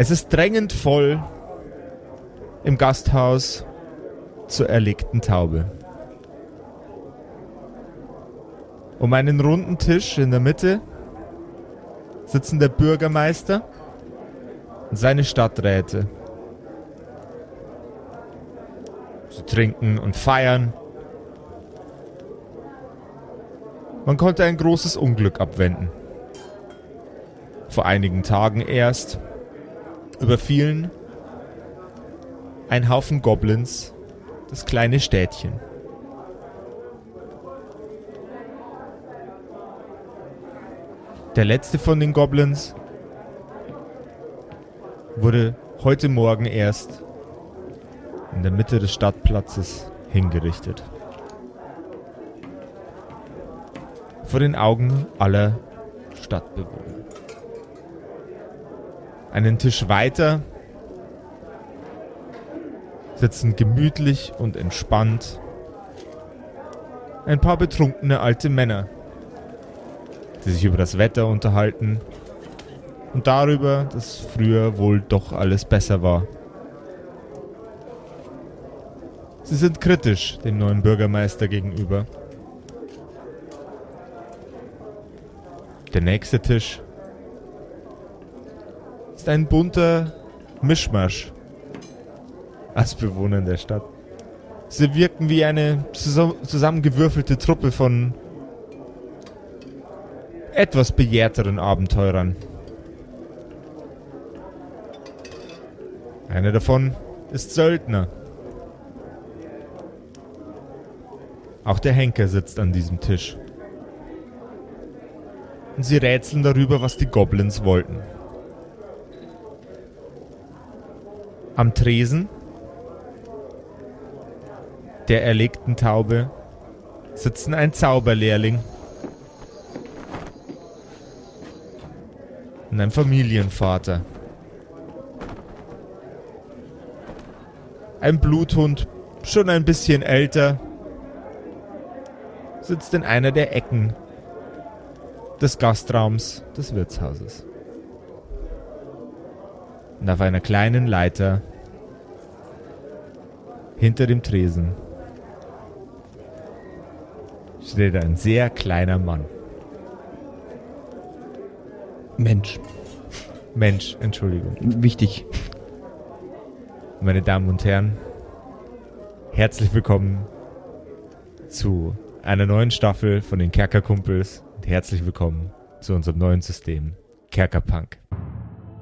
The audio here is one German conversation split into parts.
Es ist drängend voll im Gasthaus zur erlegten Taube. Um einen runden Tisch in der Mitte sitzen der Bürgermeister und seine Stadträte. Sie trinken und feiern. Man konnte ein großes Unglück abwenden. Vor einigen Tagen erst überfielen ein Haufen Goblins das kleine Städtchen. Der letzte von den Goblins wurde heute Morgen erst in der Mitte des Stadtplatzes hingerichtet. Vor den Augen aller Stadtbewohner. Einen Tisch weiter sitzen gemütlich und entspannt ein paar betrunkene alte Männer, die sich über das Wetter unterhalten und darüber, dass früher wohl doch alles besser war. Sie sind kritisch dem neuen Bürgermeister gegenüber. Der nächste Tisch ist ein bunter Mischmasch als Bewohner der Stadt. Sie wirken wie eine zusammengewürfelte Truppe von etwas bejehrteren Abenteurern. Einer davon ist Söldner. Auch der Henker sitzt an diesem Tisch. Und sie rätseln darüber, was die Goblins wollten. Am Tresen der erlegten Taube sitzen ein Zauberlehrling und ein Familienvater. Ein Bluthund, schon ein bisschen älter, sitzt in einer der Ecken des Gastraums des Wirtshauses. Und auf einer kleinen Leiter hinter dem Tresen steht ein sehr kleiner Mann. Mensch. Mensch, Entschuldigung. Wichtig. Meine Damen und Herren, herzlich willkommen zu einer neuen Staffel von den Kerkerkumpels und herzlich willkommen zu unserem neuen System Kerkerpunk.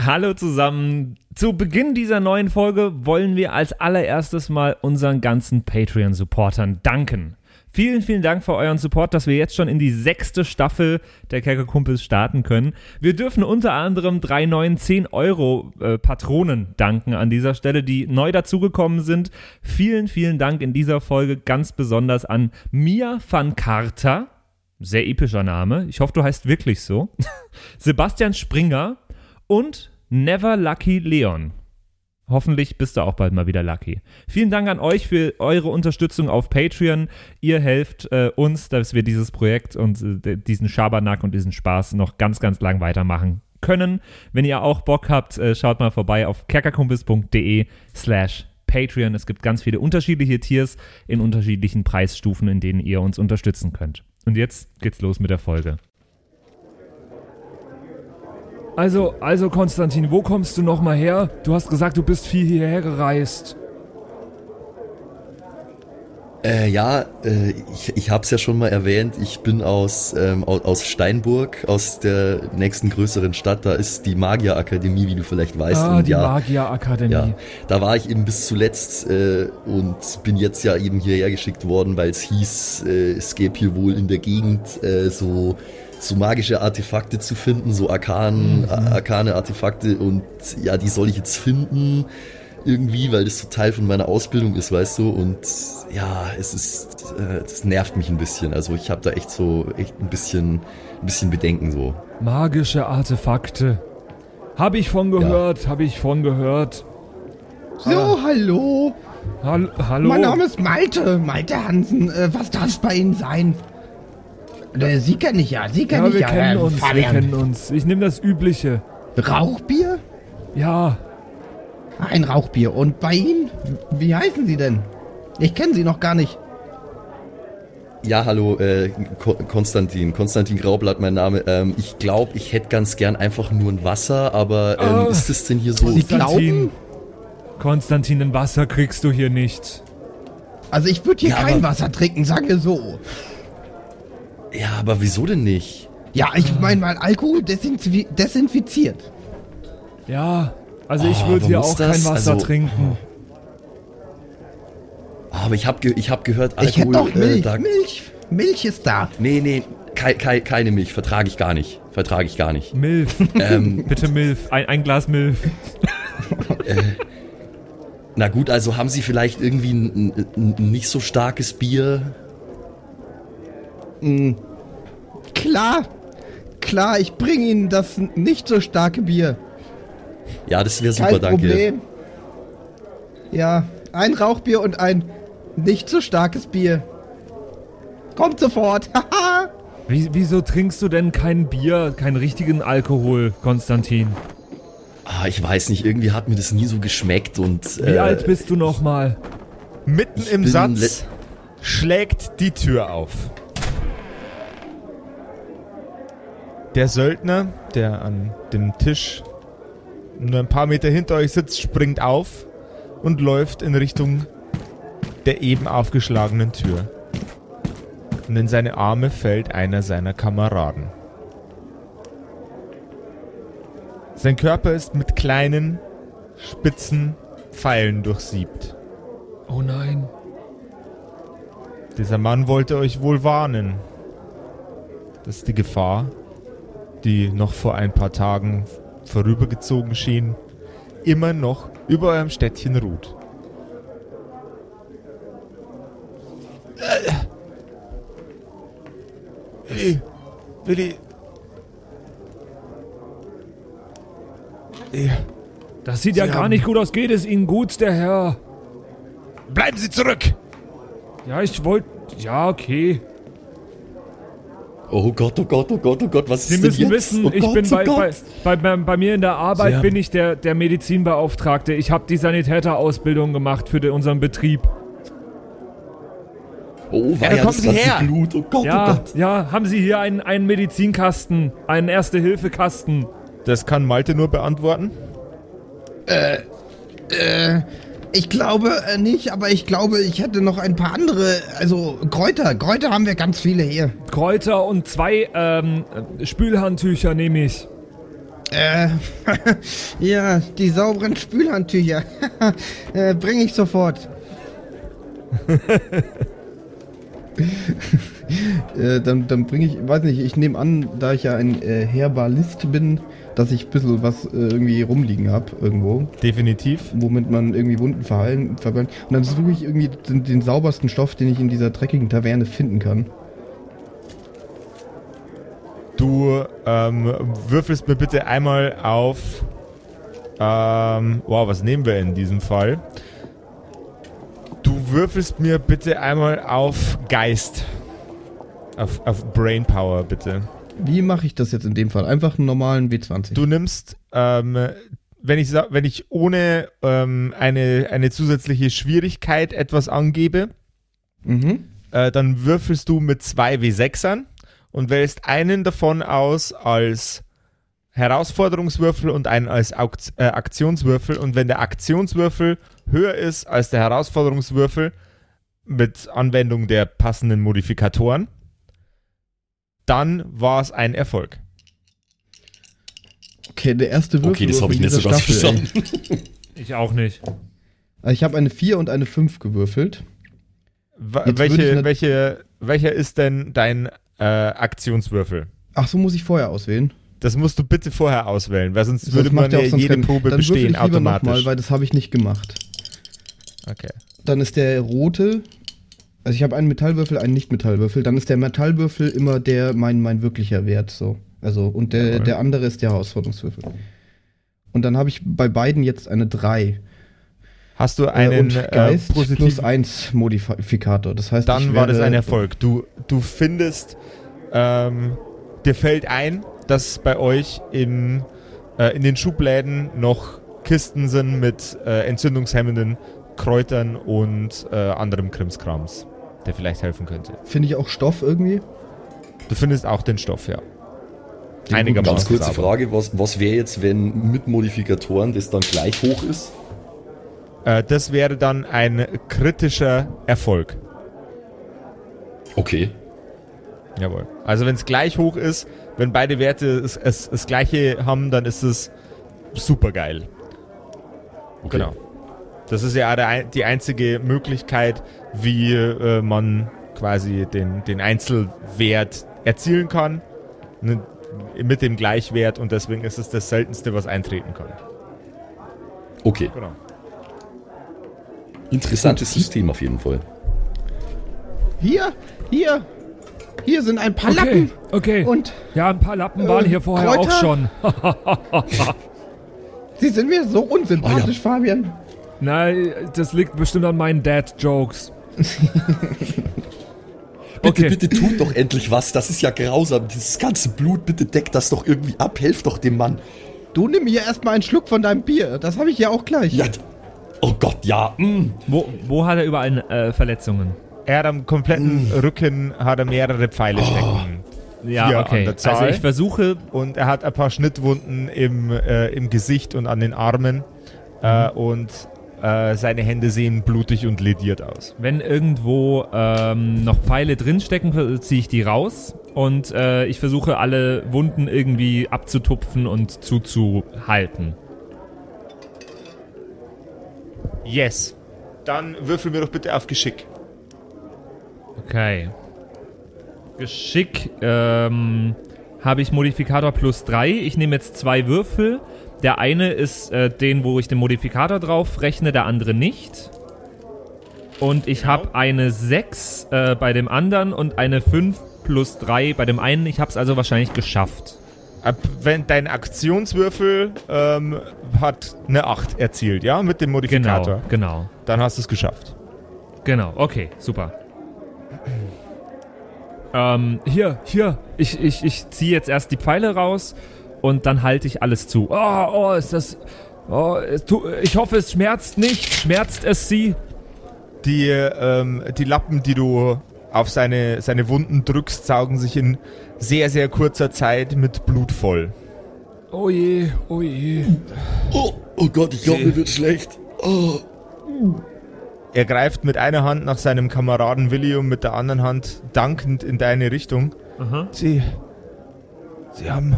Hallo zusammen. Zu Beginn dieser neuen Folge wollen wir als allererstes mal unseren ganzen Patreon-Supportern danken. Vielen, vielen Dank für euren Support, dass wir jetzt schon in die sechste Staffel der Kerkerkumpels starten können. Wir dürfen unter anderem drei neuen 10-Euro-Patronen äh, danken an dieser Stelle, die neu dazugekommen sind. Vielen, vielen Dank in dieser Folge ganz besonders an Mia van Carta. Sehr epischer Name. Ich hoffe, du heißt wirklich so. Sebastian Springer und Never Lucky Leon. Hoffentlich bist du auch bald mal wieder lucky. Vielen Dank an euch für eure Unterstützung auf Patreon. Ihr helft äh, uns, dass wir dieses Projekt und äh, diesen Schabernack und diesen Spaß noch ganz, ganz lang weitermachen können. Wenn ihr auch Bock habt, äh, schaut mal vorbei auf kerkerkumpels.de slash Patreon. Es gibt ganz viele unterschiedliche Tiers in unterschiedlichen Preisstufen, in denen ihr uns unterstützen könnt. Und jetzt geht's los mit der Folge. Also, also Konstantin, wo kommst du nochmal her? Du hast gesagt, du bist viel hierher gereist. Äh, ja, äh, ich, ich habe es ja schon mal erwähnt. Ich bin aus, ähm, aus Steinburg, aus der nächsten größeren Stadt. Da ist die Magierakademie, wie du vielleicht weißt. Ah, und die ja, Magierakademie. Ja, da war ich eben bis zuletzt äh, und bin jetzt ja eben hierher geschickt worden, weil es hieß, äh, es gäbe hier wohl in der Gegend äh, so so magische Artefakte zu finden, so arkan, mhm. arkane Artefakte und ja, die soll ich jetzt finden. irgendwie, weil das so Teil von meiner Ausbildung ist, weißt du. Und ja, es ist, äh, das nervt mich ein bisschen. Also ich habe da echt so, echt ein bisschen, ein bisschen Bedenken so. Magische Artefakte. Hab ich von gehört, hab ich von gehört. So, hallo. Hall hallo? Mein Name ist Malte. Malte Hansen. Äh, was darf es bei Ihnen sein? Äh, Sie kenne ich ja. Sie kenne ja, ich wir ja. kennen äh, uns, wir kennen uns. Ich nehme das Übliche. Rauchbier? Ja, Ein Rauchbier. Und bei Ihnen? Wie heißen Sie denn? Ich kenne Sie noch gar nicht. Ja, hallo, äh, Ko Konstantin. Konstantin Graublatt, mein Name. Ähm, ich glaube, ich hätte ganz gern einfach nur ein Wasser, aber ähm, Ah. ist das denn hier so? Sie Konstantin. glauben? Konstantin, ein Wasser kriegst du hier nicht. Also ich würde hier Ja, kein Wasser trinken, sage so. Ja, aber wieso denn nicht? Ja, ich meine mal Alkohol desinfi desinfiziert. Ja, also ich Oh, würde hier auch kein das? Wasser Also- trinken. Ah, Aber ich habe ge ich hab gehört, ich hätte Alkohol. doch Milch. Äh, da, Milch. Milch ist da. nee, nee, kei kei keine Milch. Vertrage ich gar nicht. Vertrage ich gar nicht. Milf. ähm, Bitte Milf. Ein, ein Glas Milf. na gut, also haben Sie vielleicht irgendwie ein, ein, ein nicht so starkes Bier? Mm. Klar. Klar, ich bringe Ihnen das nicht so starke Bier. Ja, das wäre super, Kein danke. Problem. Ja, ein Rauchbier und ein nicht so starkes Bier. Kommt sofort. Haha. Wie, wieso trinkst du denn kein Bier, keinen richtigen Alkohol, Konstantin? Ah, ich weiß nicht, irgendwie hat mir das nie so geschmeckt und. Wie äh, alt bist du nochmal? Mitten im Satz schlägt die Tür auf. Der Söldner, der an dem Tisch nur ein paar Meter hinter euch sitzt, springt auf und läuft in Richtung der eben aufgeschlagenen Tür. Und in seine Arme fällt einer seiner Kameraden. Sein Körper ist mit kleinen, spitzen Pfeilen durchsiebt. Oh nein. Dieser Mann wollte euch wohl warnen, dass die Gefahr, die noch vor ein paar Tagen vorübergezogen schien, immer noch über eurem Städtchen ruht. Willi, Willi. Ja. Das sieht ja Sie gar haben- nicht gut aus. Geht es Ihnen gut, der Herr? Bleiben Sie zurück! Ja, ich wollte. Ja, okay. Oh Gott, oh Gott, oh Gott, oh Gott, was Sie ist denn müssen jetzt? wissen, oh ich Gott, bin oh bei, bei, bei, bei, bei mir in der Arbeit Sie bin ich der, der Medizinbeauftragte. Ich habe die Sanitäterausbildung gemacht für den, unseren Betrieb. Oh, war Ja, ja, kommen das Sie her. Blut, oh Gott, oh Ja, Gott. ja, haben Sie hier einen, einen Medizinkasten, einen Erste-Hilfe-Kasten? Das kann Malte nur beantworten. Äh, ich glaube äh, nicht, aber ich glaube, ich hätte noch ein paar andere, also Kräuter. Kräuter haben wir ganz viele hier. Kräuter und zwei ähm, Spülhandtücher nehme ich. Äh, ja, die sauberen Spülhandtücher. äh, bring ich sofort. äh, dann dann bringe ich, weiß nicht, ich nehme an, da ich ja ein äh, Herbalist bin, dass ich ein bisschen was äh, irgendwie rumliegen habe irgendwo, Definitiv. womit man irgendwie Wunden verheilen, verbrennen. Und dann suche ich irgendwie den, den saubersten Stoff, den ich in dieser dreckigen Taverne finden kann. Du ähm, würfelst mir bitte einmal auf. Ähm, wow, was nehmen wir in diesem Fall? Du würfelst mir bitte einmal auf Geist. Auf, auf Brainpower, bitte. Wie mache ich das jetzt in dem Fall? Einfach einen normalen W20. Du nimmst, ähm, wenn ich, wenn ich ohne ähm, eine, eine zusätzliche Schwierigkeit etwas angebe, Mhm. äh, dann würfelst du mit zwei W6ern und wählst einen davon aus als Herausforderungswürfel und einen als Auk äh, Aktionswürfel. Und wenn der Aktionswürfel höher ist als der Herausforderungswürfel mit Anwendung der passenden Modifikatoren, dann war es ein Erfolg. Okay, der erste Würfel. Okay, das habe ich nicht so ganz verstanden. Ich auch nicht. Also ich habe eine 4 und eine 5 gewürfelt. Jetzt welche, welche, welcher ist denn dein äh, Aktionswürfel? Ach so, muss ich vorher auswählen. Das musst du bitte vorher auswählen, weil sonst Das würde man ja jede keinen- Probe Dann bestehen ich automatisch. Mal, weil das habe ich nicht gemacht. okay. Dann ist der rote. Also ich habe einen Metallwürfel, einen Nicht-Metallwürfel. Dann ist der Metallwürfel immer der mein, mein wirklicher Wert. So. Also, und der, Jawohl. der andere ist der Herausforderungswürfel. Und dann habe ich bei beiden jetzt eine 3. Hast du Äh, einen und äh, Geist plus positiven 1 Modifikator. Das heißt, dann war das ein Erfolg. Du, du findest, ähm, dir fällt ein, dass bei euch im, äh, in den Schubläden noch Kisten sind mit äh, entzündungshemmenden Kräutern und äh, anderem Krimskrams, der vielleicht helfen könnte. Finde ich auch Stoff irgendwie? Du findest auch den Stoff, ja. Den Einigermaßen. Ganz kurze. Frage, was, was wäre jetzt, wenn mit Modifikatoren das dann gleich hoch ist? Äh, das wäre dann ein kritischer Erfolg. Okay. Jawohl. Also wenn es gleich hoch ist, wenn beide Werte es, es, das gleiche haben, dann ist es super geil. okay. Genau. Das ist ja der, die einzige Möglichkeit, wie äh, man quasi den, den Einzelwert erzielen kann. Ne, mit dem Gleichwert und deswegen ist es das seltenste, was eintreten kann. Okay. Genau. Interessantes System auf jeden Fall. Hier, hier. Hier sind ein paar Okay, Lappen. okay. Und Ja, ein paar Lappen waren Äh, hier vorher Kräuter? auch schon. sie sind mir so unsympathisch, Fabian. Nein, das liegt bestimmt an meinen Dad-Jokes. Bitte, Okay. bitte tut doch endlich was. Das ist ja grausam. Dieses ganze Blut, bitte deckt das doch irgendwie ab. Helft doch dem Mann. Du nimm hier erstmal einen Schluck von deinem Bier. Das habe ich ja auch gleich. Ja. Oh Gott, ja. Mm. Wo, wo hat er überall äh, Verletzungen? Er hat am kompletten Rücken hat er mehrere Pfeile stecken. Ja, Vier okay. an der Zahl. Also ich versuche, Und er hat ein paar Schnittwunden im, äh, im Gesicht und an den Armen. Äh, und äh, seine Hände sehen blutig und lediert aus. wenn irgendwo ähm, noch Pfeile drinstecken, ziehe ich die raus. Und äh, ich versuche alle Wunden irgendwie abzutupfen und zuzuhalten. Yes. Dann würfel mir doch bitte auf Geschick. Okay. Geschick ähm, habe ich Modifikator plus 3. Ich nehme jetzt zwei Würfel. Der eine ist äh, den, wo ich den Modifikator drauf rechne, der andere nicht. Und ich habe eine 6 äh, bei dem anderen und eine 5 plus 3 bei dem einen. Ich habe es also wahrscheinlich geschafft. Ab, wenn dein Aktionswürfel ähm, hat eine 8 erzielt, ja, mit dem Modifikator. Genau, genau. Dann hast du es geschafft. Genau, okay, super. Ähm, Hier, hier. ich, ich, ich ziehe jetzt erst die Pfeile raus und dann halte ich alles zu. Oh, oh, ist das. Oh, es tu, ich hoffe, es schmerzt nicht. Schmerzt es sie? Die, ähm, die Lappen, die du auf seine, seine Wunden drückst, saugen sich in sehr, sehr kurzer Zeit mit Blut voll. Oh je, oh je. Oh, oh Gott, ich glaube, mir wird schlecht. Oh. Er greift mit einer Hand nach seinem Kameraden Willi und mit der anderen Hand dankend in deine Richtung. Aha. Sie. Sie haben.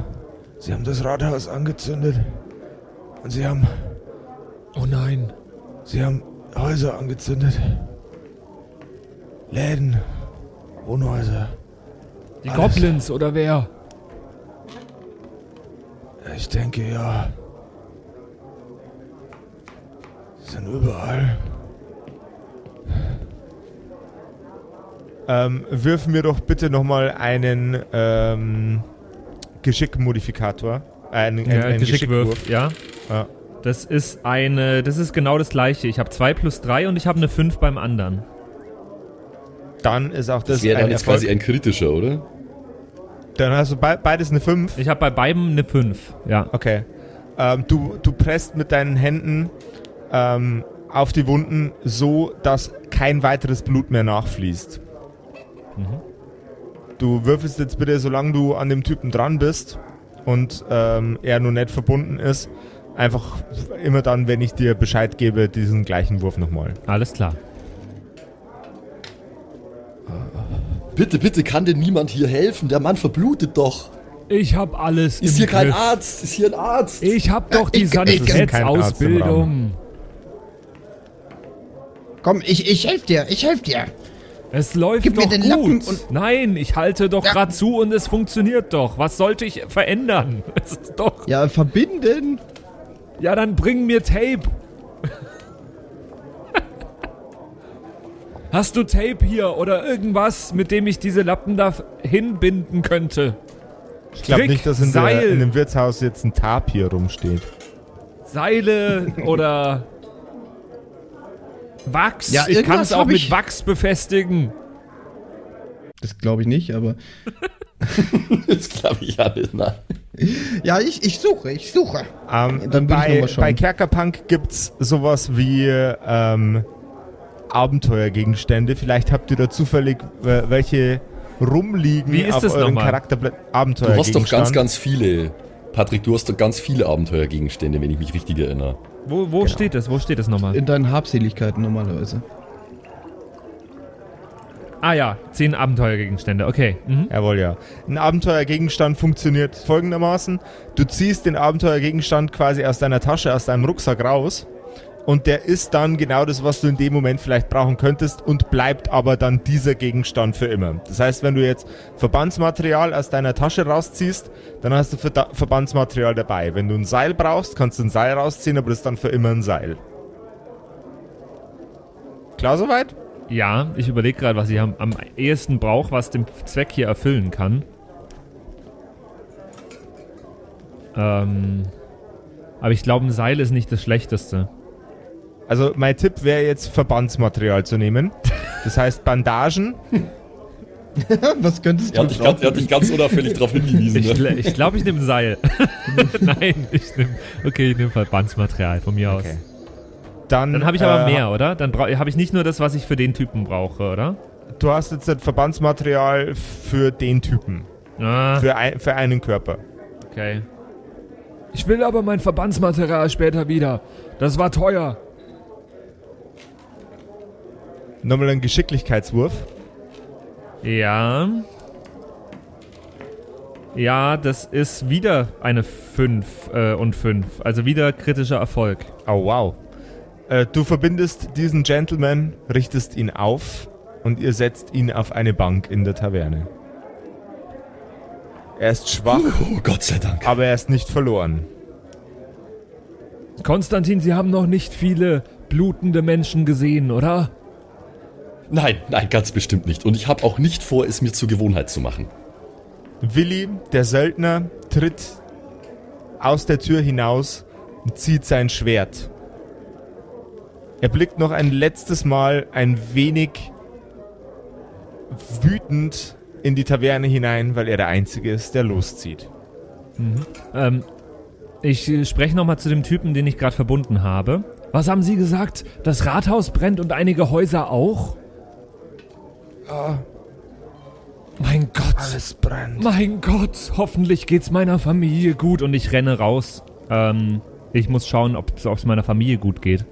Sie haben das Rathaus angezündet. Und sie haben. Oh nein. Sie haben Häuser angezündet. Läden. Wohnhäuser. Die Alles. Goblins oder wer? Ich denke ja. Sie sind überall. Ähm, wirf mir doch bitte nochmal einen ähm, Geschickmodifikator. Äh, einen, Ja, einen Geschickwurf, ja. Ja. Das ist eine, das ist genau das gleiche. Ich habe 2 plus 3 und ich habe eine 5 beim anderen. Dann ist auch das, Das wäre ein dann jetzt Erfolg. quasi ein kritischer, oder? Dann hast du be beides eine 5. Ich habe bei beiden eine 5, ja. Okay. Ähm, du, du presst mit deinen Händen ähm, auf die Wunden so, dass kein weiteres Blut mehr nachfließt. Du würfelst jetzt bitte, solange du an dem Typen dran bist und ähm, er nur nicht verbunden ist, einfach immer dann, wenn ich dir Bescheid gebe, diesen gleichen Wurf nochmal. Alles klar. Bitte, bitte, kann denn niemand hier helfen? Der Mann verblutet doch. Ich hab alles Ist im hier kein Griff. Arzt? Ist hier ein Arzt? Ich hab doch die Sanitätsausbildung. Komm, ich, ich helf dir, ich helf dir. Es läuft Gib mir doch den gut. Nein, ich halte doch Ja. gerade zu und es funktioniert doch. Was sollte ich verändern? Es ist doch. Ja, verbinden. Ja, dann bring mir Tape. Hast du Tape hier oder irgendwas, mit dem ich diese Lappen da hinbinden könnte? Ich glaube nicht, dass in, der, in dem Wirtshaus jetzt ein Tapir rumsteht. Seile oder Wachs? Ja, ich kann es auch mit ich- Wachs befestigen. Das glaube ich nicht, aber. Das glaube ich ja nicht. Nein. Ja, ich, ich suche, ich suche. Ähm, Dann will ich bei, bei Kerkerpunk gibt's sowas wie ähm, Abenteuergegenstände. Vielleicht habt ihr da zufällig äh, welche rumliegen Wie ist auf das euren nochmal? Charakterblatt. Du hast doch ganz, ganz viele. Patrick, du hast doch ganz viele Abenteuergegenstände, wenn ich mich richtig erinnere. Wo, wo steht das? Wo steht das nochmal? In deinen Habseligkeiten normalerweise. Ah ja, zehn Abenteuergegenstände, okay. Mhm. Jawohl, ja. Ein Abenteuergegenstand funktioniert folgendermaßen. Du ziehst den Abenteuergegenstand quasi aus deiner Tasche, aus deinem Rucksack raus. Und der ist dann genau das, was du in dem Moment vielleicht brauchen könntest und bleibt aber dann dieser Gegenstand für immer. Das heißt, wenn du jetzt Verbandsmaterial aus deiner Tasche rausziehst, dann hast du Verbandsmaterial dabei. Wenn du ein Seil brauchst, kannst du ein Seil rausziehen, aber das ist dann für immer ein Seil. Klar soweit? Ja, ich überlege gerade, was ich am, am ehesten brauche, was den Zweck hier erfüllen kann. Ähm, aber ich glaube, ein Seil ist nicht das Schlechteste. Also mein Tipp wäre jetzt Verbandsmaterial zu nehmen. Das heißt Bandagen, Was könntest Er du hat dich ganz, er hat dich ganz unauffällig darauf hingewiesen. Ich Ne? glaube, ich, glaub, ich nehme ein Seil. Nein, ich nehme. Okay, ich nehme Verbandsmaterial von mir aus. Okay. Dann, Dann habe ich aber äh, mehr, oder? Dann habe ich nicht nur das, was ich für den Typen brauche, oder? Du hast jetzt das Verbandsmaterial für den Typen. Ah, Für, ein, für einen Körper. okay. Ich will aber mein Verbandsmaterial später wieder. Das war teuer. Nochmal ein Geschicklichkeitswurf. Ja. Ja, das ist wieder eine 5 äh, und 5. Also wieder kritischer Erfolg. Oh, wow. Äh, du verbindest diesen Gentleman, richtest ihn auf und ihr setzt ihn auf eine Bank in der Taverne. Er ist schwach, Oh, Gott sei Dank. aber er ist nicht verloren. Konstantin, Sie haben noch nicht viele blutende Menschen gesehen, oder? Nein, nein, ganz bestimmt nicht. Und ich habe auch nicht vor, es mir zur Gewohnheit zu machen. Willi, der Söldner, tritt aus der Tür hinaus und zieht sein Schwert. Er blickt noch ein letztes Mal ein wenig wütend in die Taverne hinein, weil er der Einzige ist, der loszieht. Ähm, ich äh, spreche nochmal zu dem Typen, den ich gerade verbunden habe. Was haben Sie gesagt? Das Rathaus brennt und einige Häuser auch? Mein Gott. Alles brennt. Mein Gott. Hoffentlich geht's meiner Familie gut. Und ich renne raus. Ähm, ich muss schauen, ob es meiner Familie gut geht.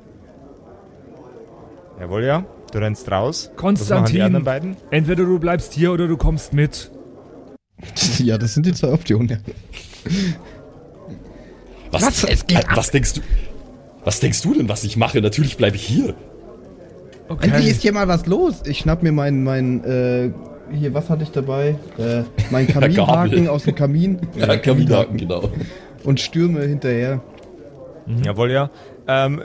Jawohl, ja. Du rennst raus. Konstantin. die anderen beiden? Entweder du bleibst hier oder du kommst mit. Ja, das sind die zwei Optionen. Ja. Was, Was? Es geht äh, was denkst du? Was denkst du denn, was ich mache? Natürlich bleibe ich hier. Endlich ist hier mal was los. Ich schnapp mir meinen, mein, äh, hier, was hatte ich dabei? Äh, mein Kaminhaken aus dem Kamin. Ja, Kaminhaken, genau. Und stürme hinterher. Jawohl, ja. Ähm,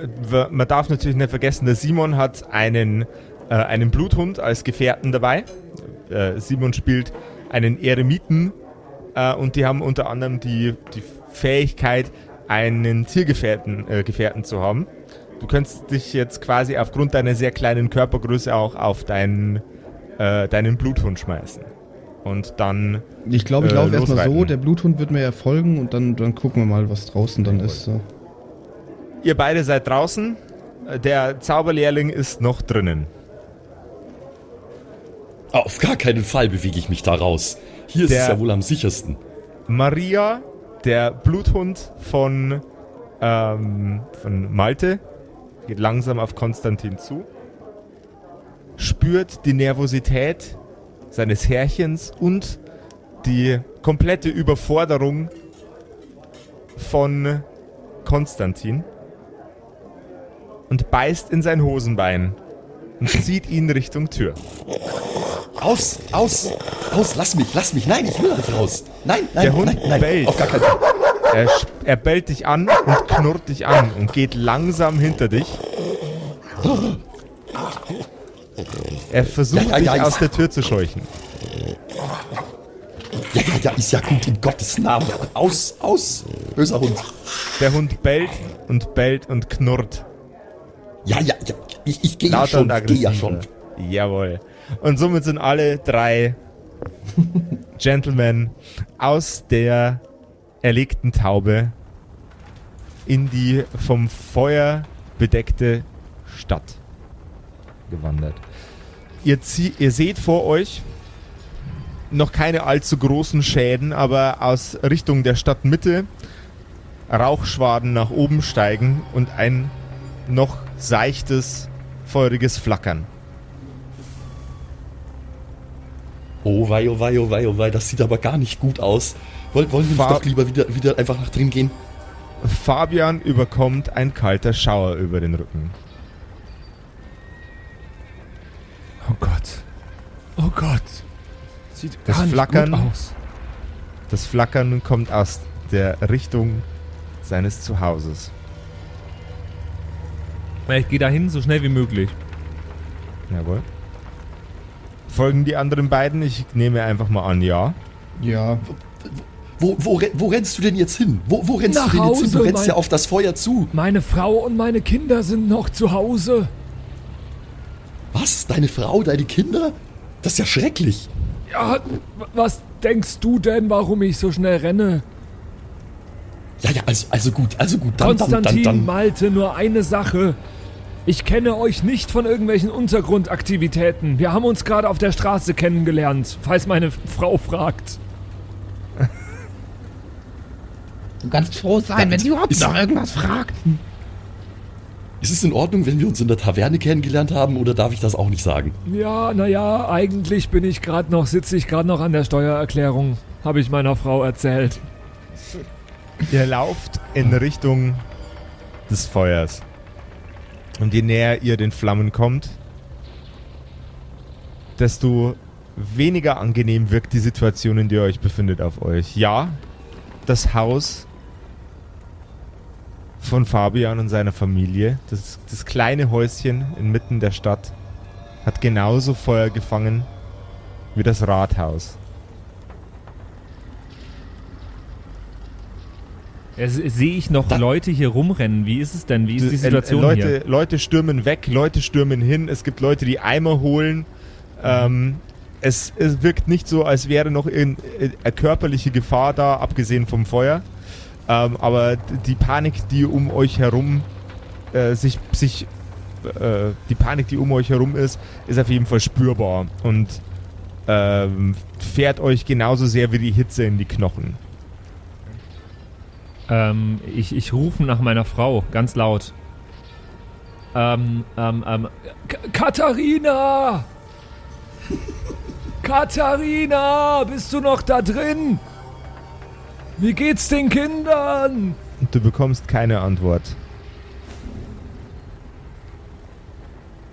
man darf natürlich nicht vergessen, der Simon hat einen, äh, einen Bluthund als Gefährten dabei. Äh, Simon spielt einen Eremiten äh, und die haben unter anderem die, die Fähigkeit, einen Tiergefährten äh, Gefährten zu haben. Du könntest dich jetzt quasi aufgrund deiner sehr kleinen Körpergröße auch auf deinen, äh, deinen Bluthund schmeißen. Und dann Ich glaube, ich Äh, laufe erstmal so. Der Bluthund wird mir ja folgen und dann, dann gucken wir mal, was draußen dann ist. So. Ihr beide seid draußen. Der Zauberlehrling ist noch drinnen. Auf gar keinen Fall bewege ich mich da raus. Hier ist Der- es ja wohl am sichersten. Maria, der Bluthund von, ähm, von Malte, geht langsam auf Konstantin zu, spürt die Nervosität seines Herrchens und die komplette Überforderung von Konstantin und beißt in sein Hosenbein und zieht ihn Richtung Tür. Aus, aus, aus, lass mich, lass mich. Nein, ich will nicht raus. Nein, nein, Der Hund nein, nein, bellt. auf gar keinen Fall. Er, er bellt dich an und knurrt dich an und geht langsam hinter dich. Er versucht Ja, ja, ja, dich ich- aus der Tür zu scheuchen. Ja, ja, ja, ist ja gut, in Gottes Namen. Aus, aus, böser Hund. Der Hund bellt und bellt und knurrt. Ja, ja, ja, ich, ich gehe ja schon, ich gehe ja schon. Jawohl. Und somit sind alle drei Gentlemen aus der erlegten Taube in die vom Feuer bedeckte Stadt gewandert. Ihr, ihr seht vor euch noch keine allzu großen Schäden, aber aus Richtung der Stadtmitte Rauchschwaden nach oben steigen und ein noch seichtes, feuriges Flackern. Oh wei, oh wei, oh wei, oh wei, das sieht aber gar nicht gut aus. Wollen, wollen wir nicht Fahr- doch lieber wieder, wieder einfach nach drin gehen? Fabian überkommt ein kalter Schauer über den Rücken. Oh Gott. Oh Gott. Sieht Das gar nicht Flackern- gut aus. Das Flackern kommt aus der Richtung seines Zuhauses. Ich gehe dahin so schnell wie möglich. Jawohl. Folgen die anderen beiden? Ich nehme einfach mal an, ja. Ja. Wo, wo, wo rennst du denn jetzt hin? Wo, wo rennst Nach du denn jetzt hin? Du Hause, rennst ja auf das Feuer zu. Meine Frau und meine Kinder sind noch zu Hause. Was? Deine Frau, deine Kinder? Das ist ja schrecklich. Ja, was denkst du denn, warum ich so schnell renne? Ja, ja, also, also gut, also gut. Dann, dann, Konstantin, dann, dann. Malte, nur eine Sache. Ich kenne euch nicht von irgendwelchen Untergrundaktivitäten. Wir haben uns gerade auf der Straße kennengelernt, falls meine Frau fragt. Du kannst froh sein, wenn sie überhaupt noch irgendwas fragt. Ist es in Ordnung, wenn wir uns in der Taverne kennengelernt haben oder darf ich das auch nicht sagen? Ja, naja, eigentlich bin ich gerade noch, sitze ich gerade noch an der Steuererklärung, habe ich meiner Frau erzählt. Ihr lauft in Richtung des Feuers. Und je näher ihr den Flammen kommt, desto weniger angenehm wirkt die Situation, in der ihr euch befindet, auf euch. Ja, das Haus von Fabian und seiner Familie, das, das kleine Häuschen inmitten der Stadt, hat genauso Feuer gefangen wie das Rathaus. Sehe ich noch Da- Leute hier rumrennen? Wie ist es denn? Wie ist die Äh, Situation Leute, hier? Leute stürmen weg, Leute stürmen hin. Es gibt Leute, die Eimer holen. Ähm, es, es wirkt nicht so, als wäre noch in, äh, eine körperliche Gefahr da, abgesehen vom Feuer. Ähm, aber die Panik, die um euch herum äh, sich, sich äh, die Panik, die um euch herum ist, ist auf jeden Fall spürbar und ähm, fährt euch genauso sehr wie die Hitze in die Knochen. Ähm, ich, ich rufe nach meiner Frau, ganz laut. Ähm, ähm, ähm, K Katharina! Katharina, bist du noch da drin? Wie geht's den Kindern? Und du bekommst keine Antwort.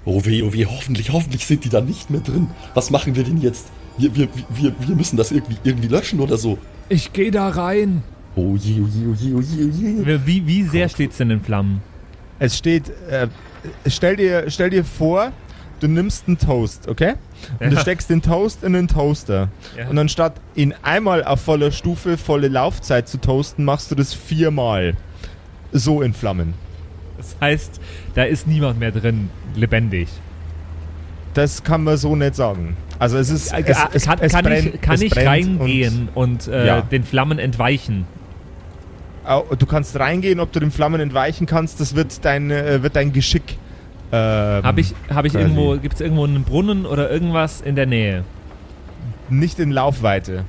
Oh weh, oh weh, hoffentlich, hoffentlich sind die da nicht mehr drin. Was machen wir denn jetzt? Wir, wir, wir, wir müssen das irgendwie, irgendwie löschen oder so. Ich geh da rein. Oh je, oh je, oh je, oh je, oh je. wie, wie sehr steht's denn in Flammen? Es steht, äh, stell, dir, stell dir vor, du nimmst einen Toast, okay? Und du Ja. steckst den Toast in den Toaster. Ja. Und anstatt ihn einmal auf voller Stufe, volle Laufzeit zu toasten, machst du das viermal. So in Flammen. Das heißt, da ist niemand mehr drin, lebendig. Das kann man so nicht sagen. Also es ist. Äh, Es, äh, es, kann es kann brennt, ich, kann ich reingehen und, äh, Ja. den Flammen entweichen? Und, du kannst reingehen, ob du den Flammen entweichen kannst, das wird dein, äh, wird dein Geschick. Ähm, Habe ich, hab ich irgendwo, gibt es irgendwo einen Brunnen oder irgendwas in der Nähe? Nicht in Laufweite.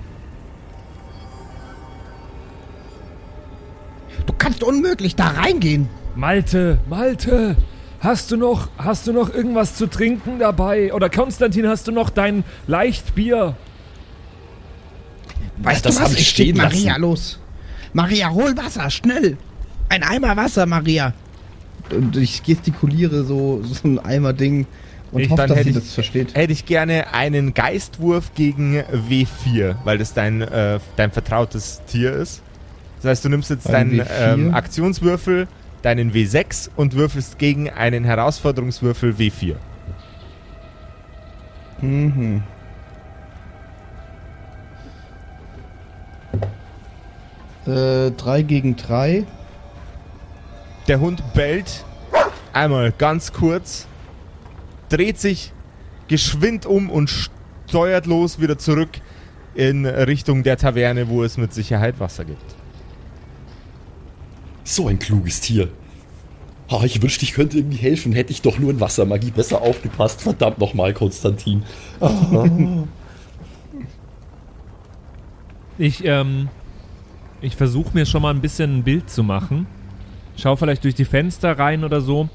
Du kannst unmöglich da reingehen. Malte, Malte, hast du noch, hast du noch irgendwas zu trinken dabei? Oder Konstantin, hast du noch dein Leichtbier? Weißt das du was? ich stehen Maria lassen. los. Maria, hol Wasser, schnell. Ein Eimer Wasser, Maria. Und ich gestikuliere so, so ein Eimer-Ding Und Ich- hoffe, dann dass hätte sie ich- das versteht. Hätte ich gerne einen Geistwurf gegen W4, weil das dein, äh, dein vertrautes Tier ist. Das heißt, du nimmst jetzt Ein deinen W4. ähm, Aktionswürfel, deinen W6 und würfelst gegen einen Herausforderungswürfel W4. Mhm. Äh, drei gegen drei. Der Hund bellt einmal ganz kurz, dreht sich geschwind um und steuert los wieder zurück in Richtung der Taverne, wo es mit Sicherheit Wasser gibt. So ein kluges Tier. Ah, ich wünschte, ich könnte irgendwie helfen. Hätte ich doch nur in Wassermagie besser aufgepasst. Verdammt nochmal, Konstantin. Ich, ähm, ich versuche mir schon mal ein bisschen ein Bild zu machen. Schau vielleicht durch die Fenster rein oder so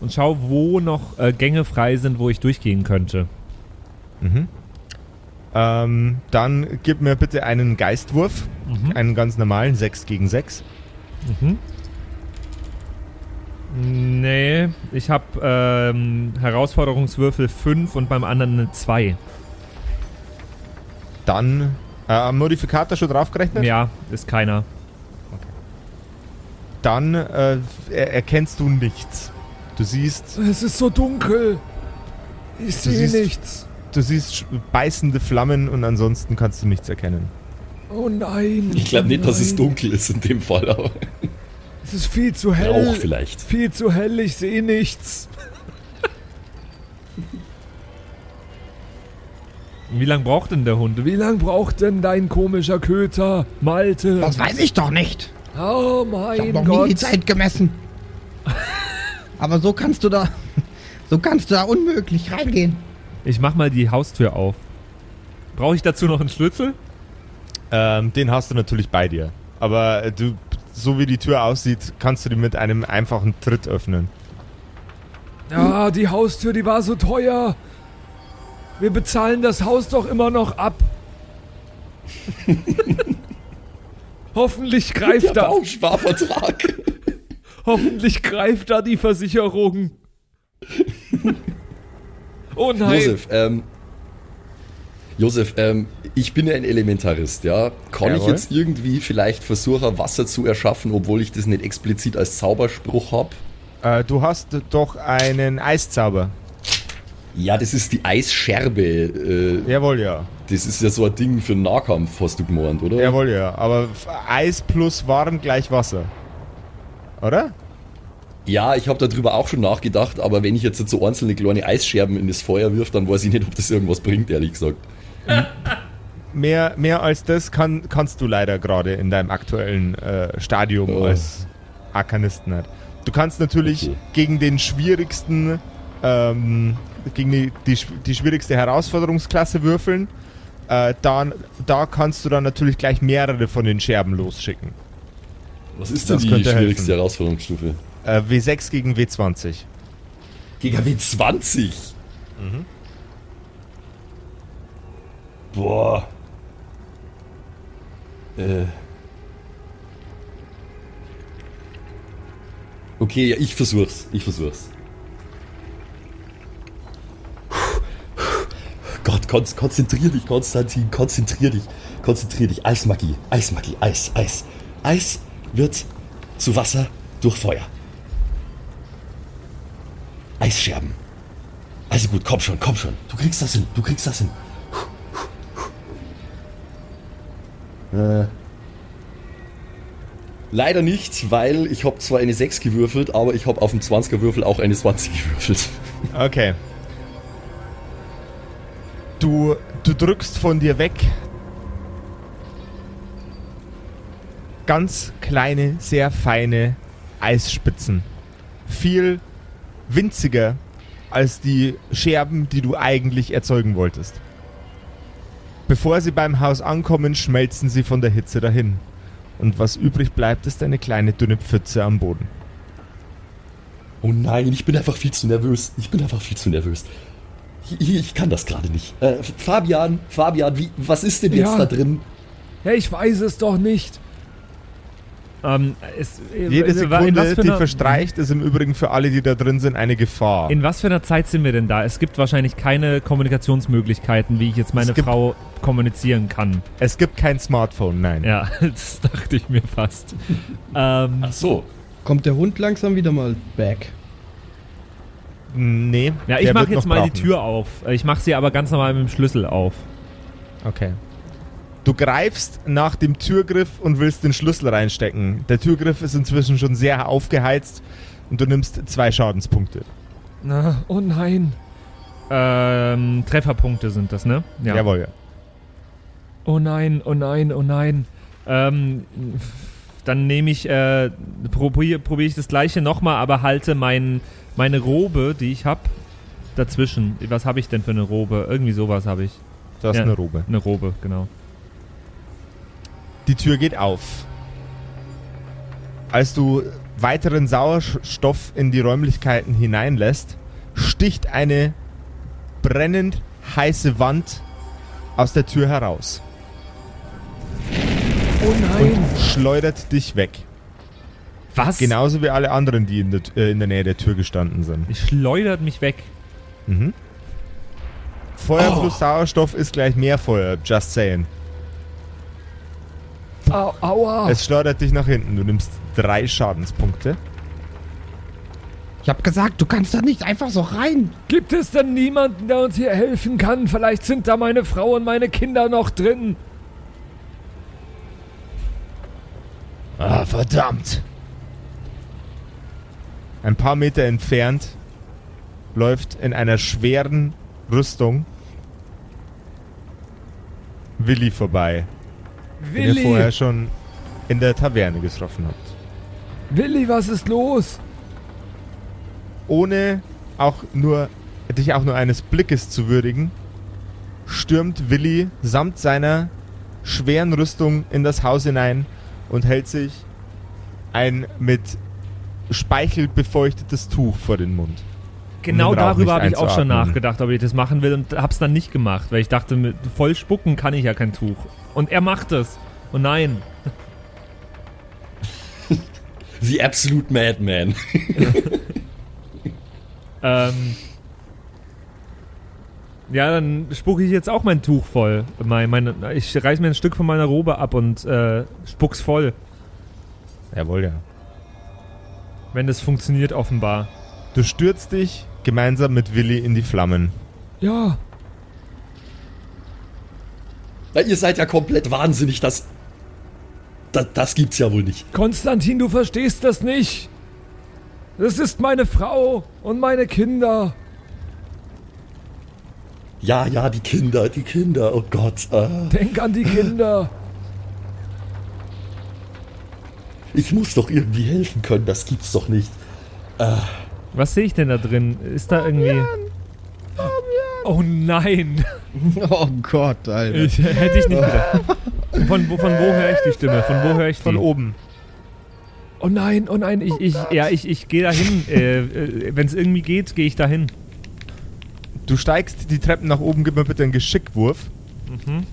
und schau, wo noch äh, Gänge frei sind, wo ich durchgehen könnte. Mhm. Ähm, dann gib mir bitte einen Geistwurf. Mhm. Einen ganz normalen 6 gegen 6. Mhm. Nee, ich habe ähm, Herausforderungswürfel 5 und beim anderen eine 2. Dann äh, am Modifikator schon draufgerechnet. Ja, ist keiner. Dann äh, er erkennst du nichts. Du siehst, Es ist so dunkel. Ich sehe siehst- nichts. du siehst beißende Flammen und ansonsten kannst du nichts erkennen. Oh nein. Ich glaube nicht, dass es nein. dunkel ist in dem Fall, aber Es ist viel zu hell. Rauch vielleicht. Viel zu hell, ich sehe nichts. Wie lange braucht denn der Hund? Wie lang braucht denn dein komischer Köter, Malte? Das weiß ich doch nicht. Oh Ich habe mein noch nie die Gott. Zeit gemessen. Aber so kannst du da, so kannst du da unmöglich reingehen. Ich mach mal die Haustür auf. Brauche ich dazu noch einen Schlüssel? Ähm, den hast du natürlich bei dir. Aber äh, du, so wie die Tür aussieht, kannst du die mit einem einfachen Tritt öffnen. Ja, die Haustür, die war so teuer. Wir bezahlen das Haus doch immer noch ab. Hoffentlich greift da, Bausparvertrag. hoffentlich greift da die Versicherung. Oh nein. Josef, ähm, Josef, ähm, ich bin ja ein Elementarist, ja. Kann ich Jawohl. jetzt irgendwie vielleicht versuchen, Wasser zu erschaffen, obwohl ich das nicht explizit als Zauberspruch habe? Äh, du hast doch einen Eiszauber. Ja, das ist die Eisscherbe. Äh, Jawohl, ja. Das ist ja so ein Ding für Nahkampf, hast du gemeint, oder? Jawohl, ja. Aber Eis plus warm gleich Wasser. Oder? Ja, ich habe darüber auch schon nachgedacht, aber wenn ich jetzt so einzelne kleine Eisscherben in das Feuer wirf, dann weiß ich nicht, ob das irgendwas bringt, ehrlich gesagt. Mehr, mehr als das kann, kannst du leider gerade in deinem aktuellen äh, Stadium Oh. als Arkanist nicht. Du kannst natürlich Okay. gegen den schwierigsten, ähm, gegen die, die, die schwierigste Herausforderungsklasse würfeln. Äh, dann, da kannst du dann natürlich gleich mehrere von den Scherben losschicken. Was ist denn Das die schwierigste helfen. Herausforderungsstufe? Äh, W6 gegen W20. Gegen W20? Boah. Äh. Okay, ja, ich versuch's. Ich versuch's. Gott, kon konzentrier dich, Konstantin, konzentrier dich, konzentrier dich. Eismagie, Eismagie, Eis, Eis. Eis wird zu Wasser durch Feuer. Eisscherben. Also gut, komm schon, komm schon. Du kriegst das hin, du kriegst das hin. Äh. Leider nicht, weil ich habe zwar eine 6 gewürfelt, aber ich habe auf dem 20er Würfel auch eine 20 gewürfelt. Okay. Du, du drückst von dir weg ganz kleine, sehr feine Eisspitzen. Viel winziger als die Scherben, die du eigentlich erzeugen wolltest. Bevor sie beim Haus ankommen, schmelzen sie von der Hitze dahin. Und was übrig bleibt, ist eine kleine dünne Pfütze am Boden. Oh nein, ich bin einfach viel zu nervös. Ich bin einfach viel zu nervös. Ich, ich kann das gerade nicht. Äh, Fabian, Fabian, wie, was ist denn jetzt Ja. da drin? Ja, ich weiß es doch nicht. Ähm, es, Jede in was Sekunde, die einer- verstreicht, ist im Übrigen für alle, die da drin sind, eine Gefahr. In was für einer Zeit sind wir denn da? Es gibt wahrscheinlich keine Kommunikationsmöglichkeiten, wie ich jetzt meine gibt- Frau kommunizieren kann. es gibt kein Smartphone, nein. Ja, das dachte ich mir fast. ähm, Ach so. Kommt der Hund langsam wieder mal back? Nee. ja, ich mache jetzt mal die brauchen. Tür auf. Ich mache sie aber ganz normal mit dem Schlüssel auf. Okay. Du greifst nach dem Türgriff und willst den Schlüssel reinstecken. Der Türgriff ist inzwischen schon sehr aufgeheizt und du nimmst zwei Schadenspunkte. Na, oh nein. Ähm, Trefferpunkte sind das, ne? Ja. Jawohl, ja. Oh nein, oh nein, oh nein. Ähm, dann nehme ich, äh, probiere probier ich das gleiche nochmal, aber halte mein, meine Robe, die ich habe, dazwischen. Was habe ich denn für eine Robe? Irgendwie sowas habe ich. Du hast Ja. eine Robe. Eine Robe, genau. Die Tür geht auf. Als du weiteren Sauerstoff in die Räumlichkeiten hineinlässt, sticht eine brennend heiße Wand aus der Tür heraus Oh nein. und schleudert dich weg. Was? Genauso wie alle anderen, die in der, äh, in der Nähe der Tür gestanden sind. Die schleudert mich weg. Mhm. Feuer plus Sauerstoff ist gleich mehr Feuer, just saying. Au, aua. Es schleudert dich nach hinten. Du nimmst drei Schadenspunkte. Ich hab gesagt, du kannst da nicht einfach so rein. Gibt es denn niemanden, der uns hier helfen kann? Vielleicht sind da meine Frau und meine Kinder noch drin. Ah, verdammt. Ein paar Meter entfernt läuft in einer schweren Rüstung Willi vorbei, den ihr vorher Willi, schon in der Taverne getroffen habt. Willi, was ist los? Ohne auch nur dich auch nur eines Blickes zu würdigen, stürmt Willi samt seiner schweren Rüstung in das Haus hinein und hält sich ein mit Speichel befeuchtetes Tuch vor den Mund. Genau Um den darüber habe ich auch schon nachgedacht, ob ich das machen will und hab's dann nicht gemacht, weil ich dachte, mit voll spucken kann ich ja kein Tuch. Und er macht es. Und nein. The Absolute Madman. Ähm, ja, dann spucke ich jetzt auch mein Tuch voll. Mein, meine, ich reiß mir ein Stück von meiner Robe ab und äh, spuck's voll. Jawohl, ja. Wenn das funktioniert, offenbar. Du stürzt dich gemeinsam mit Willi in die Flammen. Ja, Na, ihr seid ja komplett wahnsinnig, das, das. Das gibt's ja wohl nicht. Konstantin, du verstehst das nicht. Das ist meine Frau und meine Kinder. Ja, ja, die Kinder, die Kinder, oh Gott. Äh, Denk an die Kinder. Ich muss doch irgendwie helfen können, das gibt's doch nicht. Was sehe ich denn da drin? Ist da irgendwie. Oh nein! Oh Gott, Alter. Ich, hätte ich nicht gedacht. Von, wo, von wo höre ich die Stimme? Von wo höre ich die? Von oben. Oh nein, oh nein, ich, Ich, ja, ich, ich gehe dahin. Äh, äh, Wenn es irgendwie geht, gehe ich dahin. Du steigst die Treppen nach oben, gib mir bitte einen Geschickwurf. Mhm.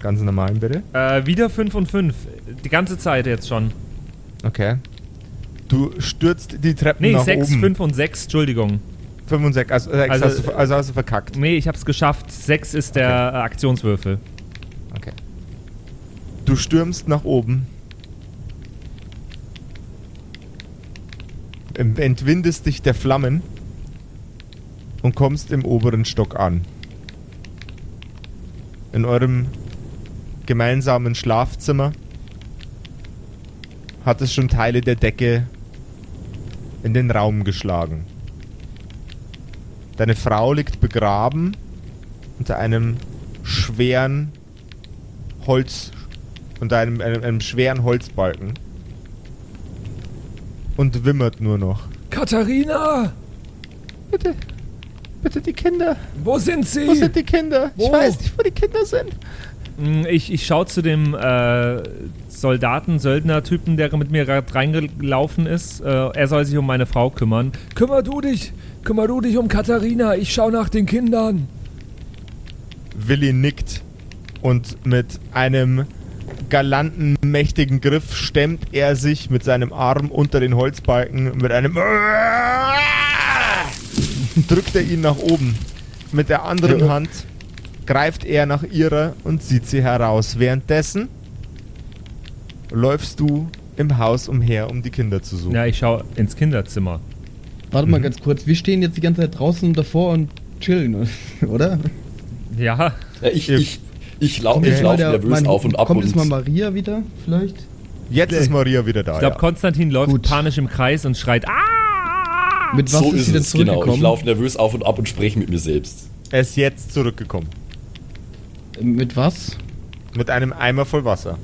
Ganz normalen bitte. Äh, wieder 5 und 5. Die ganze Zeit jetzt schon. Okay. Du stürzt die Treppen Nee, nach 6, oben. 5 und 6, Entschuldigung. 5 und 6. Also, sechs Also, hast du, also hast du verkackt. Nee, ich hab's geschafft. 6 ist der äh, Aktionswürfel. Okay. Du stürmst nach oben. Entwindest dich der Flammen und kommst im oberen Stock an. In eurem gemeinsamen Schlafzimmer hat es schon Teile der Decke in den Raum geschlagen. Deine Frau liegt begraben unter einem schweren Holz unter einem, einem, einem schweren Holzbalken und wimmert nur noch. Katharina, Bitte, bitte die Kinder. wo sind sie? Wo sind die Kinder? Ich Wo? weiß nicht, wo die Kinder sind. Mm, Ich, ich schaue zu dem äh, Soldaten, Söldner-Typen, der mit mir gerade reingelaufen ist. Äh, er soll sich um meine Frau kümmern. Kümmer du dich, kümmer du dich um Katharina. Ich schau nach den Kindern. Willi nickt und mit einem galanten mächtigen Griff stemmt er sich mit seinem Arm unter den Holzbalken mit einem drückt er ihn nach oben. Mit der anderen Hand greift er nach ihrer und zieht sie heraus. Währenddessen läufst du im Haus umher, um die Kinder zu suchen. Ja, ich schaue ins Kinderzimmer. Warte mal ganz kurz, wir stehen jetzt die ganze Zeit draußen davor und chillen, oder? Ja, Ja, ich, ich, ich, lau ich laufe nervös mein- auf und ab Kommt und jetzt mal Maria wieder, vielleicht? Jetzt ist Maria wieder da. ich glaube, ja. Konstantin läuft Gut. panisch im Kreis und schreit, ah! Mit was so ist ist sie denn es, genau. zurückgekommen? Ich laufe nervös auf und ab und spreche mit mir selbst. Er ist jetzt zurückgekommen. Mit was? Mit einem Eimer voll Wasser.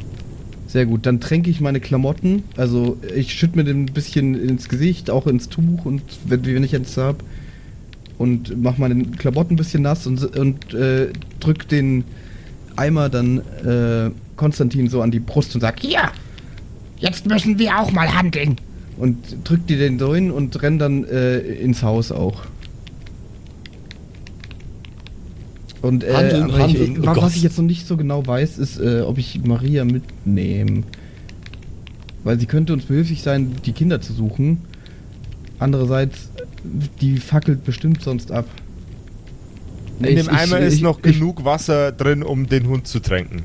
Sehr gut, dann tränke ich meine Klamotten. Also ich schütte mir den ein bisschen ins Gesicht, auch ins Tuch und wenn, wenn ich jetzt habe. Und mach meine Klamotten ein bisschen nass und, und äh, drück den Eimer dann äh, Konstantin so an die Brust und sag, hier, jetzt müssen wir auch mal handeln. Und drück dir den so hin und renn dann äh, ins Haus auch. Und äh, Handeln, aber handeln, ich, oh was ich jetzt noch nicht so genau weiß, ist, äh, ob ich Maria mitnehme. Weil sie könnte uns behilflich sein, die Kinder zu suchen. Andererseits, die fackelt bestimmt sonst ab. In Ich- dem Eimer ich- ist ich- noch ich- genug Wasser drin, um den Hund zu tränken.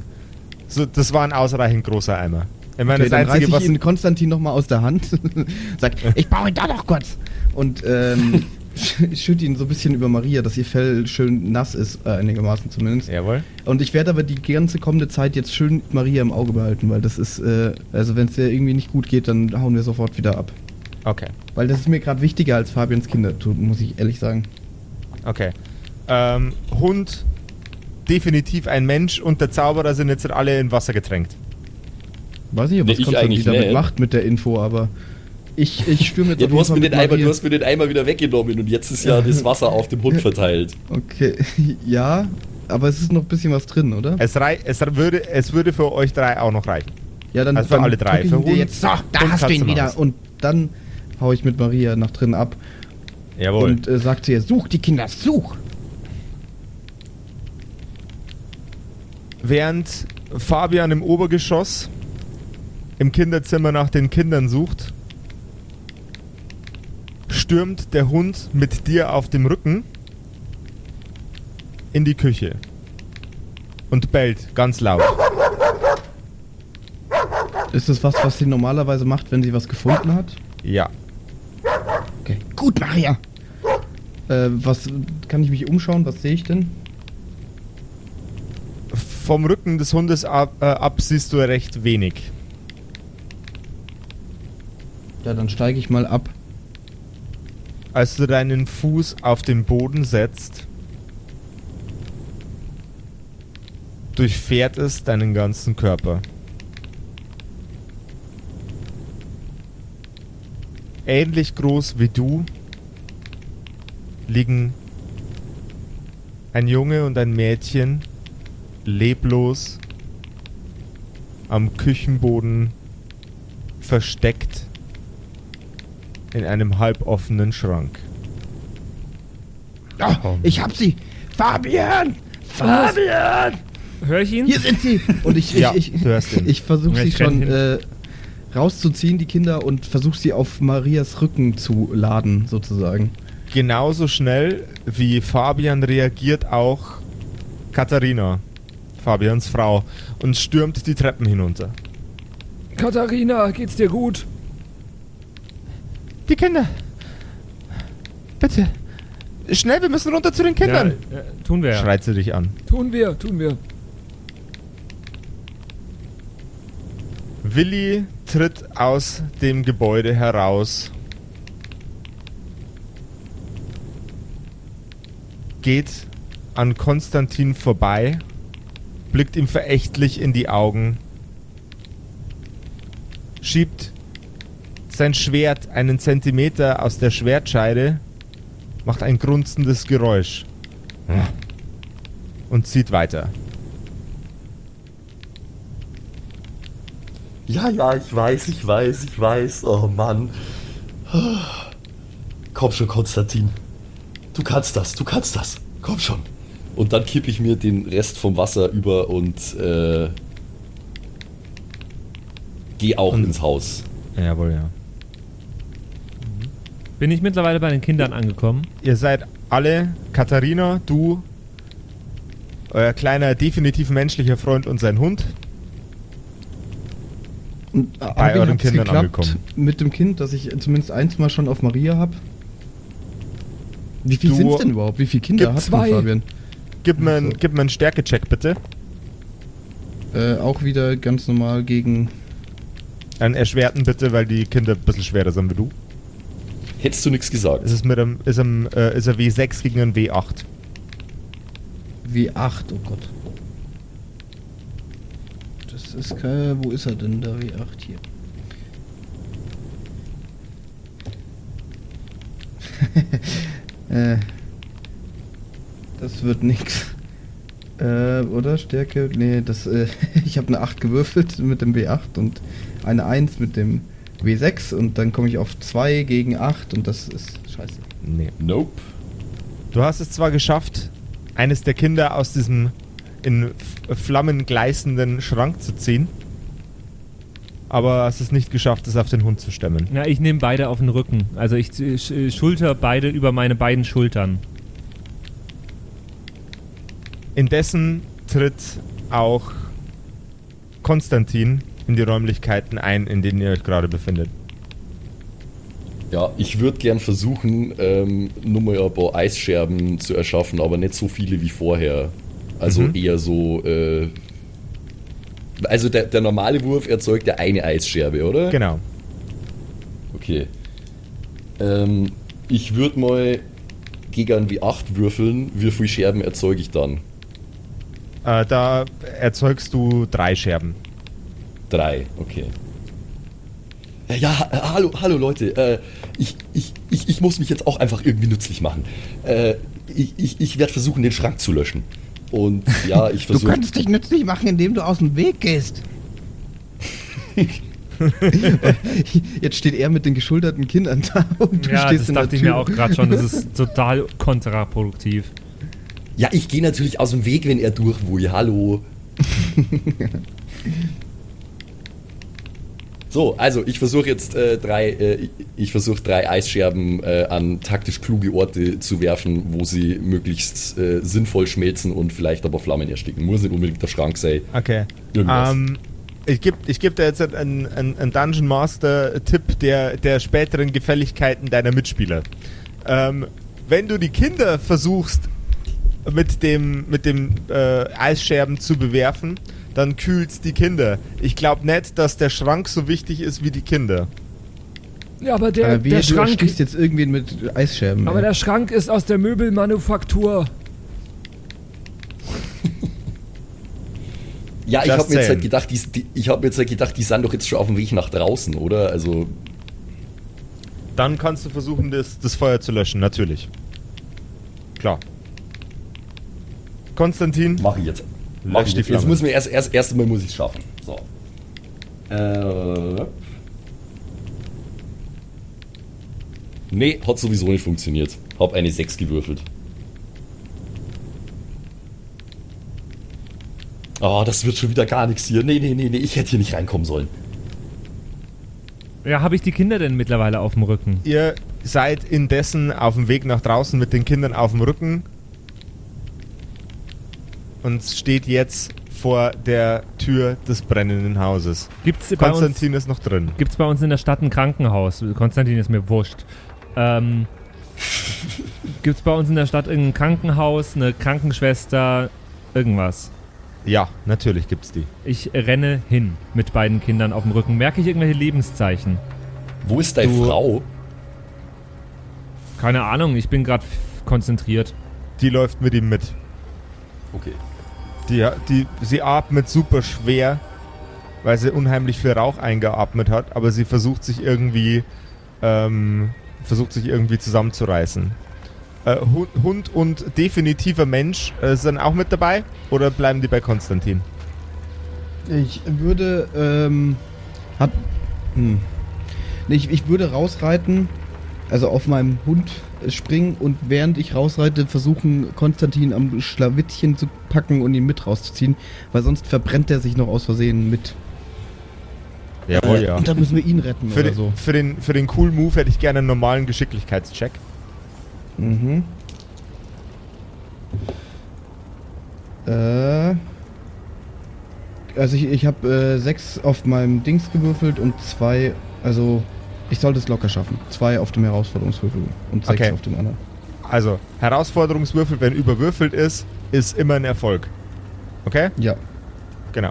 So, das war ein ausreichend großer Eimer. Ich meine, Okay, das dann Einzige, ich was. ihn Konstantin nochmal aus der Hand. Sagt, ich brauche ihn da noch kurz. Und ähm, schütte ihn so ein bisschen über Maria, dass ihr Fell schön nass ist, äh, einigermaßen zumindest. Jawohl. Und ich werde aber die ganze kommende Zeit jetzt schön Maria im Auge behalten, weil das ist, äh, also wenn es dir irgendwie nicht gut geht, dann hauen wir sofort wieder ab. Okay. Weil das ist mir gerade wichtiger als Fabians Kinder, muss ich ehrlich sagen. Okay. Ähm, Hund, definitiv ein Mensch und der Zauberer sind jetzt alle in Wasser getränkt. Weiß nicht, Nee, was ich Konstantin eigentlich damit macht mit der Info, aber ich, ich stürme jetzt Ja, du hast, mir den Eimer, du hast mir den Eimer wieder weggenommen und jetzt ist ja das Wasser auf dem Hund verteilt. Okay, ja, aber es ist noch ein bisschen was drin, oder? Es, rei es, würde, es würde für euch drei auch noch reichen. Ja, dann, also für dann alle drei, für Hund jetzt. So, da hast du ihn wieder. Maus. Und dann hau ich mit Maria nach drin ab Jawohl. und äh, sag zu ihr, such die Kinder, such! Während Fabian im Obergeschoss im Kinderzimmer nach den Kindern sucht, stürmt der Hund mit dir auf dem Rücken in die Küche und bellt ganz laut. Ist das was, was sie normalerweise macht, wenn sie was gefunden hat? Ja. Okay. Gut, Maria! Äh, was, kann ich mich umschauen? Was sehe ich denn? Vom Rücken des Hundes ab, äh, ab siehst du recht wenig. Ja, dann steige ich mal ab. Als du deinen Fuß auf den Boden setzt, durchfährt es deinen ganzen Körper. Ähnlich groß wie du liegen ein Junge und ein Mädchen leblos am Küchenboden versteckt in einem halboffenen Schrank. Oh, ich hab sie! Fabian! Fabian! Hör ich ihn? Hier sind sie! Und ich, ich, Ja, ich, ihn. ich versuche sie ich schon äh, rauszuziehen, die Kinder, und versuche sie auf Marias Rücken zu laden, sozusagen. Genauso schnell wie Fabian reagiert auch Katharina, Fabians Frau, und stürmt die Treppen hinunter. Katharina, geht's dir gut? Die Kinder! Bitte! Schnell, wir müssen runter zu den Ja, Kindern! äh, tun wir ja. Schreit sie dich an. Tun wir, tun wir. Willi tritt aus dem Gebäude heraus. Geht an Konstantin vorbei, blickt ihm verächtlich in die Augen, schiebt sein Schwert einen Zentimeter aus der Schwertscheide, macht ein grunzendes Geräusch und zieht weiter. Ja, ja, ich weiß, ich weiß, ich weiß. Oh Mann. Komm schon, Konstantin. Du kannst das, du kannst das. Komm schon. Und dann kippe ich mir den Rest vom Wasser über und äh, Geh auch Und- ins Haus. Jawohl, ja. Bin ich mittlerweile bei den Kindern angekommen? Ihr seid alle, Katharina, du, euer kleiner, definitiv menschlicher Freund und sein Hund. Und, Bei euren Kindern geklappt angekommen. Mit dem Kind, dass ich zumindest eins mal schon auf Maria habe. Wie viel sind es denn überhaupt? Wie viele Kinder hast zwei. du, Fabian? Gib mir, Ach einen- so. gib mir einen Stärkecheck, bitte. Äh, auch wieder ganz normal gegen. Einen erschwerten, bitte, weil die Kinder ein bisschen schwerer sind wie du. Hättest du nichts gesagt. Es ist mit einem, ist ein, äh, ist ein W6 gegen ein W8. W8, oh Gott. Das ist kein. Wo ist er denn, der W8 hier? äh, das wird nix. Äh, oder? Stärke? Nee, das, äh, ich habe eine 8 gewürfelt mit dem W8 und eine 1 mit dem W6 und dann komme ich auf 2 gegen 8 und das ist scheiße. Nee. Nope. Du hast es zwar geschafft, eines der Kinder aus diesem in Flammen gleißenden Schrank zu ziehen, aber hast es nicht geschafft, es auf den Hund zu stemmen. Na, ich nehme beide auf den Rücken. Also ich sch- äh, schulter beide über meine beiden Schultern. Indessen tritt auch Konstantin in die Räumlichkeiten ein, in denen ihr euch gerade befindet. Ja, ich würde gern versuchen, ähm, nur mal ein paar Eisscherben zu erschaffen, aber nicht so viele wie vorher. Also Mhm. eher so. Äh, also der, der normale Wurf erzeugt ja eine Eisscherbe, oder? Genau. Okay. Ähm, ich würde mal gegen ein W8 würfeln. Wie viele Scherben erzeuge ich dann? Äh, da erzeugst du drei Scherben. Drei, okay. Ja, äh, hallo, hallo Leute. Äh, ich, ich, ich, ich muss mich jetzt auch einfach irgendwie nützlich machen. Äh, ich ich, ich werde versuchen, den Schrank zu löschen. Und ja, ich Du versuche. könntest dich nützlich machen, indem du aus dem Weg gehst. Jetzt steht er mit den geschulterten Kindern da und du ja, stehst das in der dachte ich mir auch gerade schon. Das ist total kontraproduktiv. Ja, ich gehe natürlich aus dem Weg, wenn er durch will. Hallo. So, also ich versuche jetzt äh, drei, äh, ich- versuche drei Eisscherben äh, an taktisch kluge Orte zu werfen, wo sie möglichst äh, sinnvoll schmelzen und vielleicht aber Flammen ersticken. Muss nicht unbedingt der Schrank sein. Okay. Irgendwas. Ähm, ich gebe ich geb dir jetzt einen, einen, einen Dungeon Master-Tipp der, der späteren Gefälligkeiten deiner Mitspieler. Ähm, wenn du die Kinder versuchst, mit dem, mit dem äh, Eisscherben zu bewerfen, dann kühlt's die Kinder. Ich glaube nicht, dass der Schrank so wichtig ist wie die Kinder. Ja, aber der, äh, wie, der du Schrank. erstichst jetzt irgendwen mit Eisscherben. Aber ey. der Schrank ist aus der Möbelmanufaktur. Ja, ich habe mir jetzt halt gedacht, die, die, ich habe mir jetzt halt gedacht, die sind doch jetzt schon auf dem Weg nach draußen, oder? Also Dann kannst du versuchen, das, das Feuer zu löschen, natürlich. Klar. Konstantin, mache ich jetzt. Mach Lösch ich die jetzt. jetzt Flamme. muss mir erst, erst, erst mal muss ich schaffen. So. Äh, nee, hat sowieso nicht funktioniert. Hab eine 6 gewürfelt. Oh, das wird schon wieder gar nichts hier. Nee, nee, nee, nee, ich hätte hier nicht reinkommen sollen. Ja, habe ich die Kinder denn mittlerweile auf dem Rücken? ihr seid indessen auf dem Weg nach draußen mit den Kindern auf dem Rücken und steht jetzt vor der Tür des brennenden Hauses. Gibt's bei uns, Konstantin ist noch drin. gibt's bei uns in der Stadt ein Krankenhaus? Konstantin ist mir wurscht. Ähm, gibt's bei uns in der Stadt irgendein Krankenhaus, eine Krankenschwester, irgendwas? Ja, natürlich gibt's die. Ich renne hin mit beiden Kindern auf dem Rücken. Merke ich irgendwelche Lebenszeichen? Wo ist deine Du- Frau? Keine Ahnung, ich bin gerade konzentriert. Die läuft mit ihm mit. Okay. Die, die, sie atmet super schwer, weil sie unheimlich viel Rauch eingeatmet hat, aber sie versucht sich irgendwie, ähm, versucht sich irgendwie zusammenzureißen. Äh, Hund, Hund und definitiver Mensch äh, sind auch mit dabei oder bleiben die bei Konstantin? Ich würde, ähm, hat, hm. Ich, ich würde rausreiten, also auf meinem Hund äh, springen und während ich rausreite, versuchen, Konstantin am Schlawittchen zu packen und ihn mit rauszuziehen, weil sonst verbrennt er sich noch aus Versehen mit. Jawohl, ja. Und dann müssen wir ihn retten Für oder den, so. für, den, für den cool Move hätte ich gerne einen normalen Geschicklichkeitscheck. Mhm. Äh. Also ich, ich habe äh, sechs auf meinem Dings gewürfelt und zwei, also ich sollte es locker schaffen. Zwei auf dem Herausforderungswürfel und sechs Okay. auf dem anderen. Also, Herausforderungswürfel, wenn überwürfelt ist, ist immer ein Erfolg. Okay? Ja. Genau.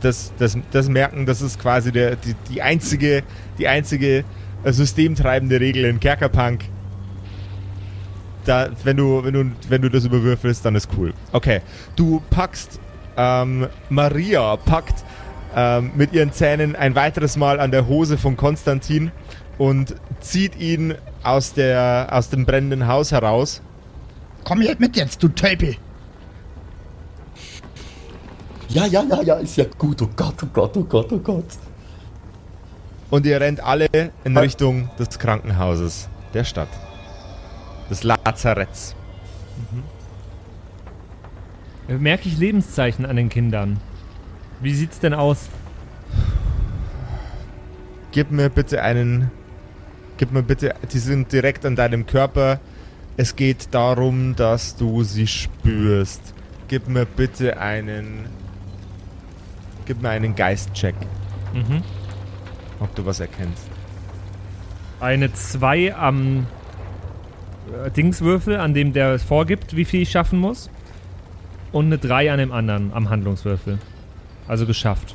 Das, das, das merken, das ist quasi der, die, die einzige, die einzige äh, systemtreibende Regel in Kerkerpunk. Da, wenn du, wenn du, wenn du das überwürfelst, dann ist cool. Okay. Du packst, ähm, Maria packt ähm, mit ihren Zähnen ein weiteres Mal an der Hose von Konstantin und zieht ihn aus, der, aus dem brennenden Haus heraus. Komm jetzt mit jetzt, du Tölpel! Ja, ja, ja, ja, ist ja gut. Oh Gott, oh Gott, oh Gott, oh Gott. Und ihr rennt alle in Richtung des Krankenhauses der Stadt. Des Lazaretts. Äh, Merke ich Lebenszeichen an den Kindern? Wie sieht's denn aus? Gib mir bitte einen. Gib mir bitte. Die sind direkt an deinem Körper. Es geht darum, dass du sie spürst. Gib mir bitte einen. Gib mir einen Geistcheck, Mhm. ob du was erkennst. Eine 2 am äh, Dingswürfel, an dem der es vorgibt, wie viel ich schaffen muss. Und eine 3 an dem anderen, am Handlungswürfel. Also geschafft.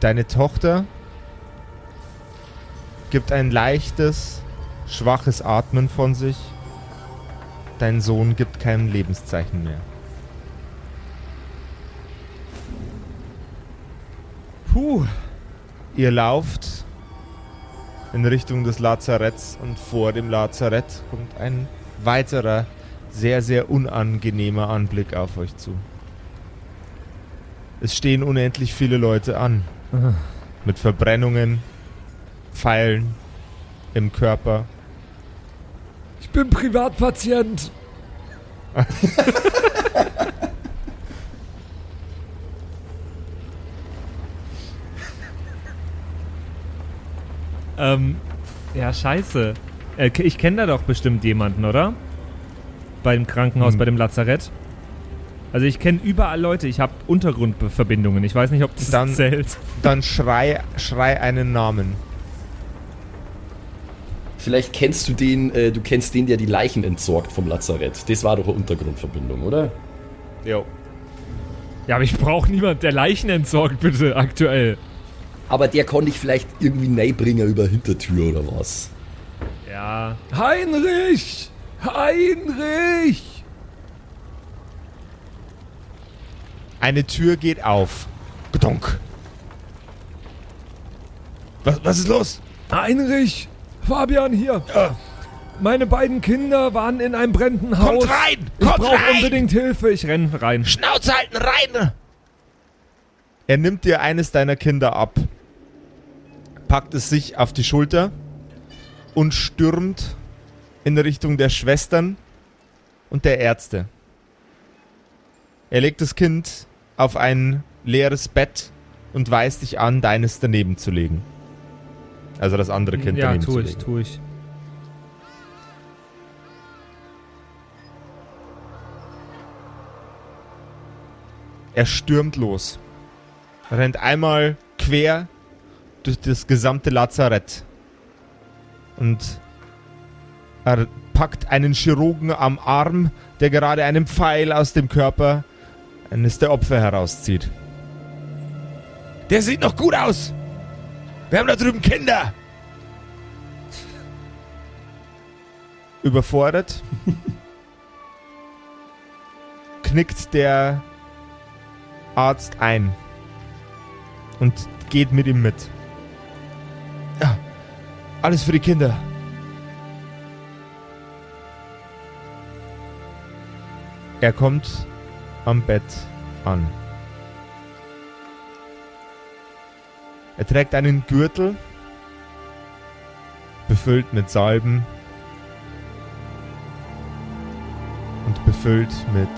Deine Tochter gibt ein leichtes, schwaches Atmen von sich. Dein Sohn gibt kein Lebenszeichen mehr. Puh. Ihr lauft in Richtung des Lazaretts und vor dem Lazarett kommt ein weiterer, sehr, sehr unangenehmer Anblick auf euch zu. Es stehen unendlich viele Leute an. Mit Verbrennungen, Pfeilen im Körper. Ich bin Privatpatient. Ähm, ja, scheiße. Äh, ich kenne da doch bestimmt jemanden, oder? Beim Krankenhaus, Hm. bei dem Lazarett. Also ich kenne überall Leute, ich habe Untergrundverbindungen. Ich weiß nicht, ob das Dann- zählt. Dann schrei, schrei einen Namen. Vielleicht kennst du den, äh, du kennst den, der die Leichen entsorgt vom Lazarett. Das war doch eine Untergrundverbindung, oder? Jo. Ja, aber ich brauche niemand, der Leichen entsorgt, bitte, aktuell. Aber der konnte ich vielleicht irgendwie neibringen über Hintertür oder was. Ja. Heinrich! Heinrich! Eine Tür geht auf. Gedonk. Was, was ist los? Heinrich! Fabian hier! Meine beiden Kinder waren in einem brennenden Haus. Kommt rein! Ich Kommt brauche rein! unbedingt Hilfe. Ich Ich renn rein. Schnauze halten, rein! Er nimmt dir eines deiner Kinder ab, packt es sich auf die Schulter und stürmt in Richtung der Schwestern und der Ärzte. Er legt das Kind auf ein leeres Bett und weist dich an, deines daneben zu legen. Also das andere Kind ja, daneben zu tu ich, legen. tu ich. Er stürmt los. Rennt einmal quer durch das gesamte Lazarett. Und er packt einen Chirurgen am Arm, der gerade einen Pfeil aus dem Körper eines der Opfer herauszieht. Der sieht noch gut aus. Wir haben da drüben Kinder. Überfordert knickt der Arzt ein und geht mit ihm mit. Ja, alles für die Kinder. Er kommt am Bett an. Er trägt einen Gürtel, befüllt mit Salben und befüllt mit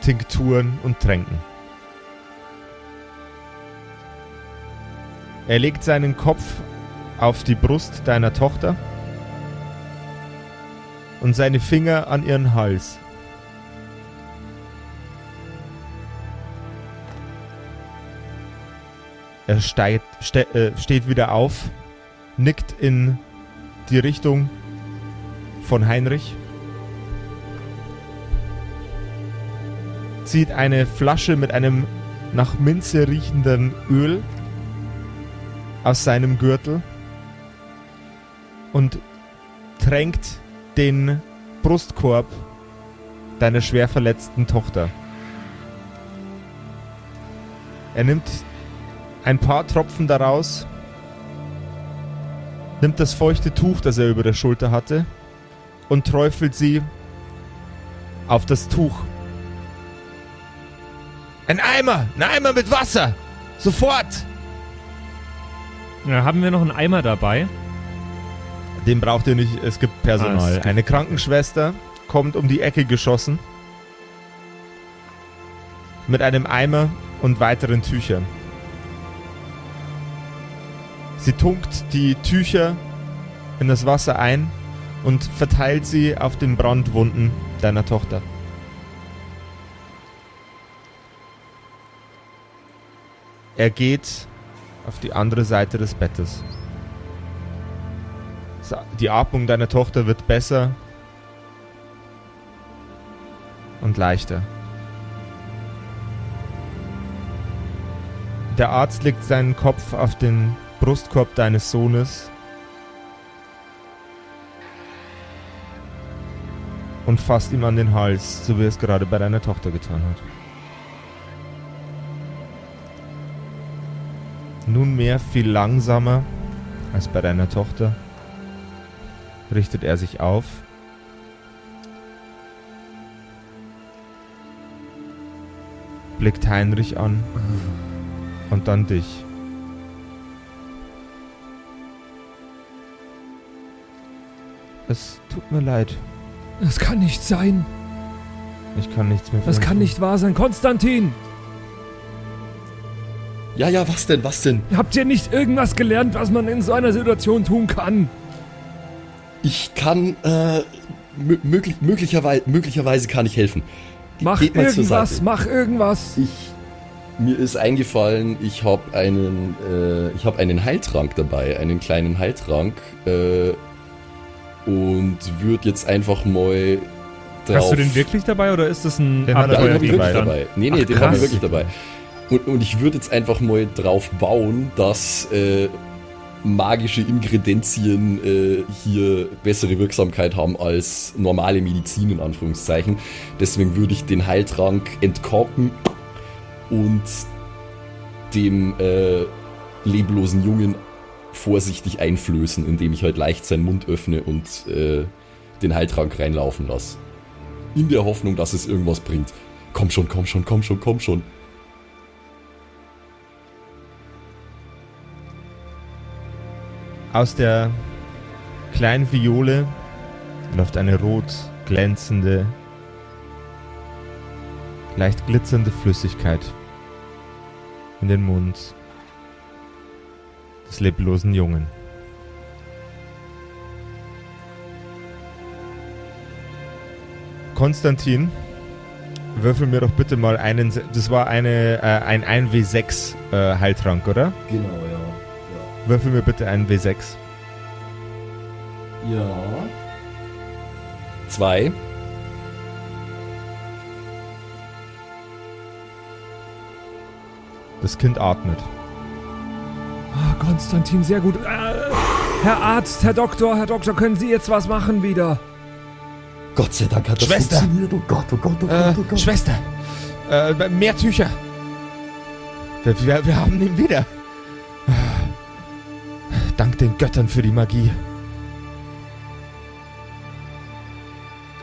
Tinkturen und Tränken. Er legt seinen Kopf auf die Brust deiner Tochter und seine Finger an ihren Hals. Er steigt, ste äh, steht wieder auf, nickt in die Richtung von Heinrich, zieht eine Flasche mit einem nach Minze riechenden Öl aus seinem Gürtel und tränkt den Brustkorb deiner schwer verletzten Tochter. Er nimmt ein paar Tropfen daraus, nimmt das feuchte Tuch, das er über der Schulter hatte, und träufelt sie auf das Tuch. Ein Eimer! Ein Eimer mit Wasser! Sofort! Ja, haben wir noch einen Eimer dabei? Den braucht ihr nicht, es gibt Personal. Alles klar. Eine Krankenschwester kommt um die Ecke geschossen. Mit einem Eimer und weiteren Tüchern. Sie tunkt die Tücher in das Wasser ein und verteilt sie auf den Brandwunden deiner Tochter. Er geht auf die andere Seite des Bettes. Die Atmung deiner Tochter wird besser und leichter. Der Arzt legt seinen Kopf auf den Brustkorb deines Sohnes und fasst ihm an den Hals, so wie er es gerade bei deiner Tochter getan hat. Nunmehr viel langsamer als bei deiner Tochter richtet er sich auf. Blickt Heinrich an und dann dich. Es tut mir leid. Das kann nicht sein. Ich kann nichts mehr Das kann tun. nicht wahr sein. Konstantin, Ja, ja, was denn, was denn? habt ihr nicht irgendwas gelernt, was man in so einer Situation tun kann? Ich kann, äh, mö möglich, möglicherweise, möglicherweise kann ich helfen. Mach Geht irgendwas, mach irgendwas. Ich, mir ist eingefallen, ich habe einen, äh, ich habe einen Heiltrank dabei, einen kleinen Heiltrank, äh, und würde jetzt einfach mal drauf. Hast du den wirklich dabei oder ist das ein Den er Ja, den habe ich wirklich dabei. Nee, nee, Ach, den habe ich wirklich dabei. Und, und ich würde jetzt einfach mal drauf bauen, dass äh, magische Ingredienzien äh, hier bessere Wirksamkeit haben als normale Medizin, in Anführungszeichen. Deswegen würde ich den Heiltrank entkorken und dem äh, leblosen Jungen vorsichtig einflößen, indem ich halt leicht seinen Mund öffne und äh, den Heiltrank reinlaufen lasse. In der Hoffnung, dass es irgendwas bringt. Komm schon, komm schon, komm schon, komm schon. Aus der kleinen Viole läuft eine rot glänzende, leicht glitzernde Flüssigkeit in den Mund des leblosen Jungen. Konstantin, würfel mir doch bitte mal einen. Das war eine, äh, ein 1W6 äh, Heiltrank, oder? Genau, ja. Würfel mir bitte einen W6. Ja. ja. Zwei. Das Kind atmet. Ah, Konstantin, sehr gut. Äh, Herr Arzt, Herr Doktor, Herr Doktor, können Sie jetzt was machen wieder? Gott sei Dank hat das Schwester! funktioniert. Oh Gott, oh Gott, oh Äh, Gott, oh Gott. Schwester! Äh, mehr Tücher! Wir, wir, wir haben ihn wieder! Dank den Göttern für die Magie.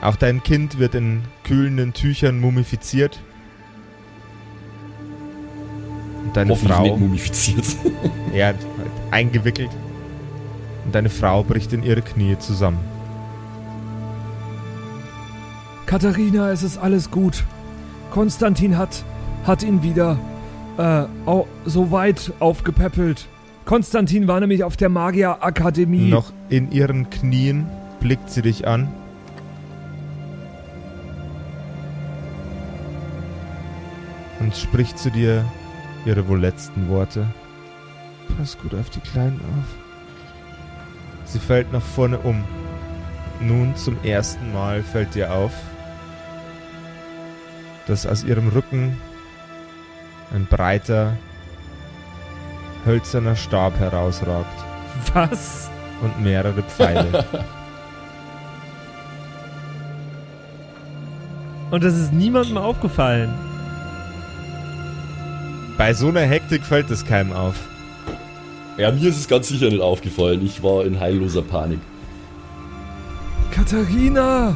Auch dein Kind wird in kühlenden Tüchern mumifiziert. Und deine Frau. nicht mumifiziert. Ja, halt eingewickelt. Und deine Frau bricht in ihre Knie zusammen. Katharina, es ist alles gut. Konstantin hat, hat ihn wieder äh, so weit aufgepäppelt. Konstantin war nämlich auf der Magierakademie. Noch in ihren Knien blickt sie dich an. Und spricht zu dir ihre wohl letzten Worte. Pass gut auf die Kleinen auf. Sie fällt nach vorne um. Nun zum ersten Mal fällt dir auf, dass aus ihrem Rücken ein breiter, hölzerner Stab herausragt Was? und mehrere Pfeile. Und das ist niemandem aufgefallen. Bei so einer Hektik fällt es keinem auf. Ja, mir ist es ganz sicher nicht aufgefallen. Ich war in heilloser Panik. Katharina!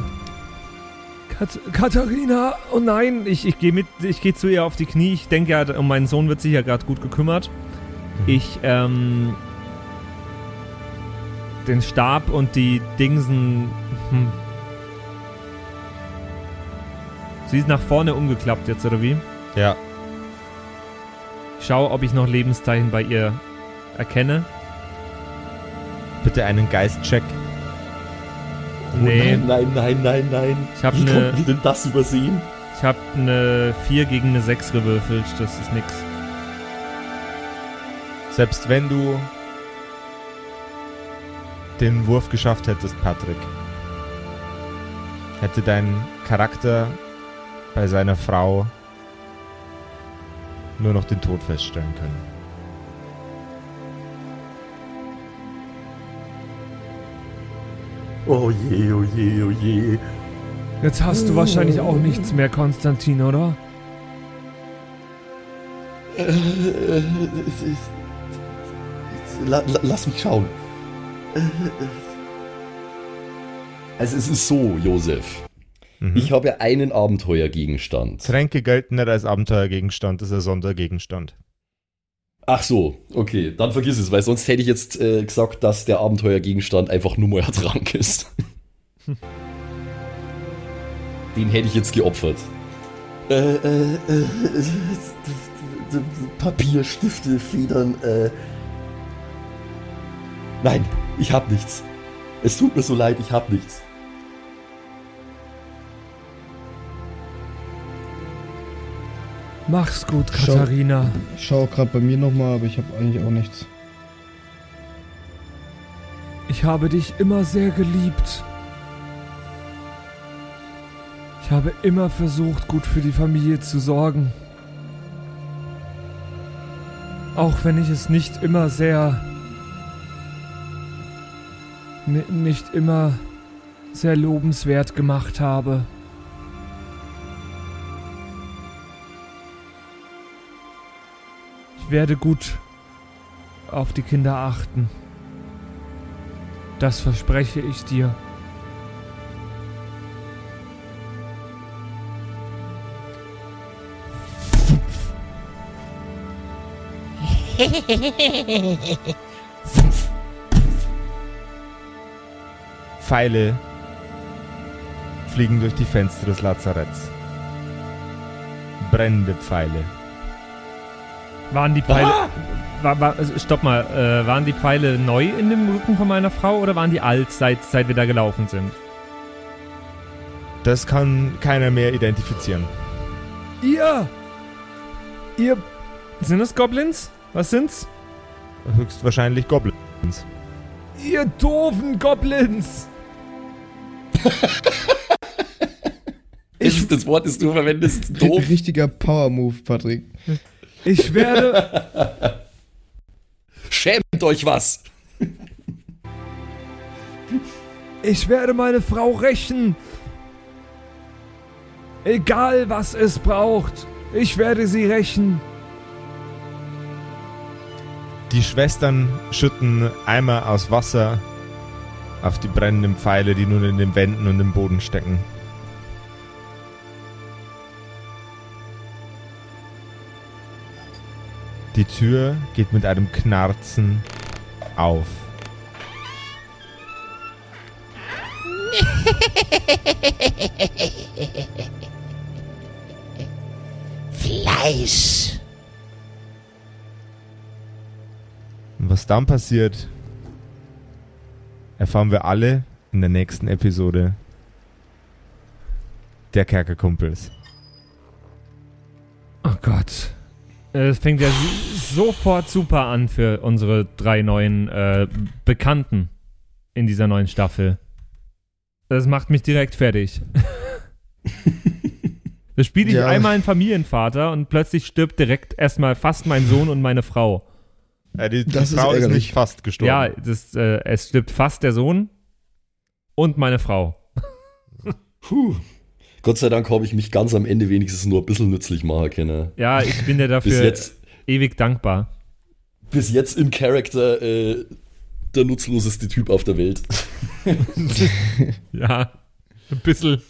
Kat Katharina! Oh nein, ich, ich gehe mit, ich gehe zu ihr auf die Knie. Ich denke ja, um meinen Sohn wird sich ja gerade gut gekümmert. Ich, ähm, den Stab und die Dingsen, hm. Sie ist nach vorne umgeklappt jetzt, oder wie? Ja. Ich schaue, ob ich noch Lebenszeichen bei ihr erkenne. Bitte einen Geistcheck. Nee, Oh Nein, nein, nein, nein. ich habe Wie eine konnten wir denn das übersehen? ich hab eine 4 gegen eine 6 gewürfelt. Das ist nix. Selbst wenn du den Wurf geschafft hättest, Patrick, hätte dein Charakter bei seiner Frau nur noch den Tod feststellen können. Oh je, oh je, oh je. Jetzt hast du wahrscheinlich auch nichts mehr, Konstantin, oder? La, la, lass mich schauen. Also es ist so, Josef. Mhm. Ich habe ja einen Abenteuergegenstand. Tränke gelten nicht als Abenteuergegenstand, das ist ein Sondergegenstand. Ach so, okay, dann vergiss es, weil sonst hätte ich jetzt äh, gesagt, dass der Abenteuergegenstand einfach nur mal ein Trank ist. Den hätte ich jetzt geopfert. Äh, äh, äh, Papier, Stifte, Federn, äh. Nein, ich hab nichts. Es tut mir so leid, ich hab nichts. Mach's gut, Schau. Katharina. Ich schaue gerade bei mir nochmal, aber ich habe eigentlich auch nichts. Ich habe dich immer sehr geliebt. Ich habe immer versucht, gut für die Familie zu sorgen. Auch wenn ich es nicht immer sehr... ni- nicht immer sehr lobenswert gemacht habe. Ich werde gut auf die Kinder achten. Das verspreche ich dir. Pfeile fliegen durch die Fenster des Lazaretts. Brennende Pfeile. Waren die Pfeile. War, war, also stopp mal, äh, waren die Pfeile neu in dem Rücken von meiner Frau oder waren die alt, seit, seit wir da gelaufen sind? Das kann keiner mehr identifizieren. Ihr! Ihr Sind das Goblins? Was sind's? Höchstwahrscheinlich Goblins. Ihr doofen Goblins! Das ist das Wort, das du verwendest. Doof. Richtiger Power-Move, Patrick. Ich werde. Schämt euch was. Ich werde meine Frau rächen. Egal was es braucht. Ich werde sie rächen. Die Schwestern schütten Eimer aus Wasser auf die brennenden Pfeile, die nun in den Wänden und im Boden stecken. Die Tür geht mit einem Knarzen auf. Was was dann passiert, erfahren wir alle in der nächsten Episode der Kerkerkumpels. Oh Gott. Es fängt ja sofort super an für unsere drei neuen äh, Bekannten in dieser neuen Staffel. Das macht mich direkt fertig. Das spiele ich Ja. einmal einen Familienvater und plötzlich stirbt direkt erstmal fast mein Sohn und meine Frau. Äh, die die Das ist Frau ist ärgerlich. nicht fast gestorben. Ja, das, äh, es stirbt fast der Sohn und meine Frau. Puh. Gott sei Dank habe ich mich ganz am Ende wenigstens nur ein bisschen nützlich machen können. Ja, ich bin dir Bis dafür jetzt, ewig dankbar. bis jetzt im Charakter äh, der nutzloseste Typ auf der Welt. Ja, ein bisschen,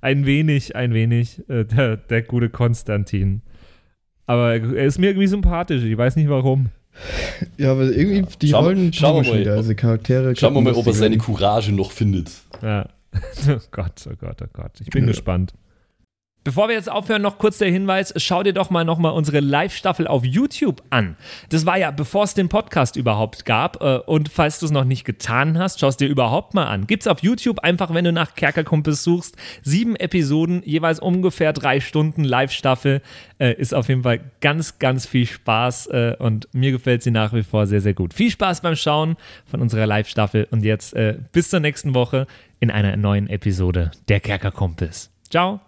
ein wenig, ein wenig, äh, der, der gute Konstantin. Aber er ist mir irgendwie sympathisch, ich weiß nicht warum. Ja, aber irgendwie, die Schau- Rollen schauen wir mal. wieder. Also Charaktere. Schauen wir mal, ob er seine. Courage noch findet. Ja. Oh Gott, oh Gott, oh Gott. Ich bin Ja. gespannt. Bevor wir jetzt aufhören, noch kurz der Hinweis, schau dir doch mal nochmal unsere Live-Staffel auf YouTube an. Das war ja, bevor es den Podcast überhaupt gab. äh, Und falls du es noch nicht getan hast, schau es dir überhaupt mal an. Gibt's auf YouTube einfach, wenn du nach Kerkerkumpels suchst. Sieben Episoden, jeweils ungefähr drei Stunden Live-Staffel. Äh, Ist auf jeden Fall ganz, ganz viel Spaß äh, und mir gefällt sie nach wie vor sehr, sehr gut. Viel Spaß beim Schauen von unserer Live-Staffel und jetzt bis zur nächsten Woche in einer neuen Episode der Kerkerkumpels. Ciao!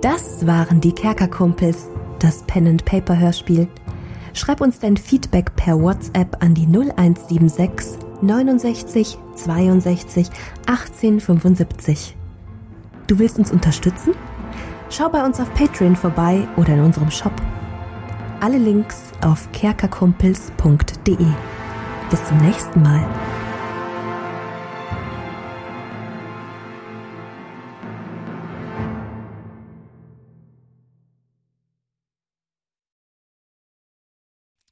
Das waren die Kerkerkumpels, das Pen and Paper Hörspiel. Schreib uns dein Feedback per WhatsApp an die 0176 69 62 18 75. Du willst uns unterstützen? Schau bei uns auf Patreon vorbei oder in unserem Shop. Alle Links auf kerkerkumpels.de. Bis zum nächsten Mal.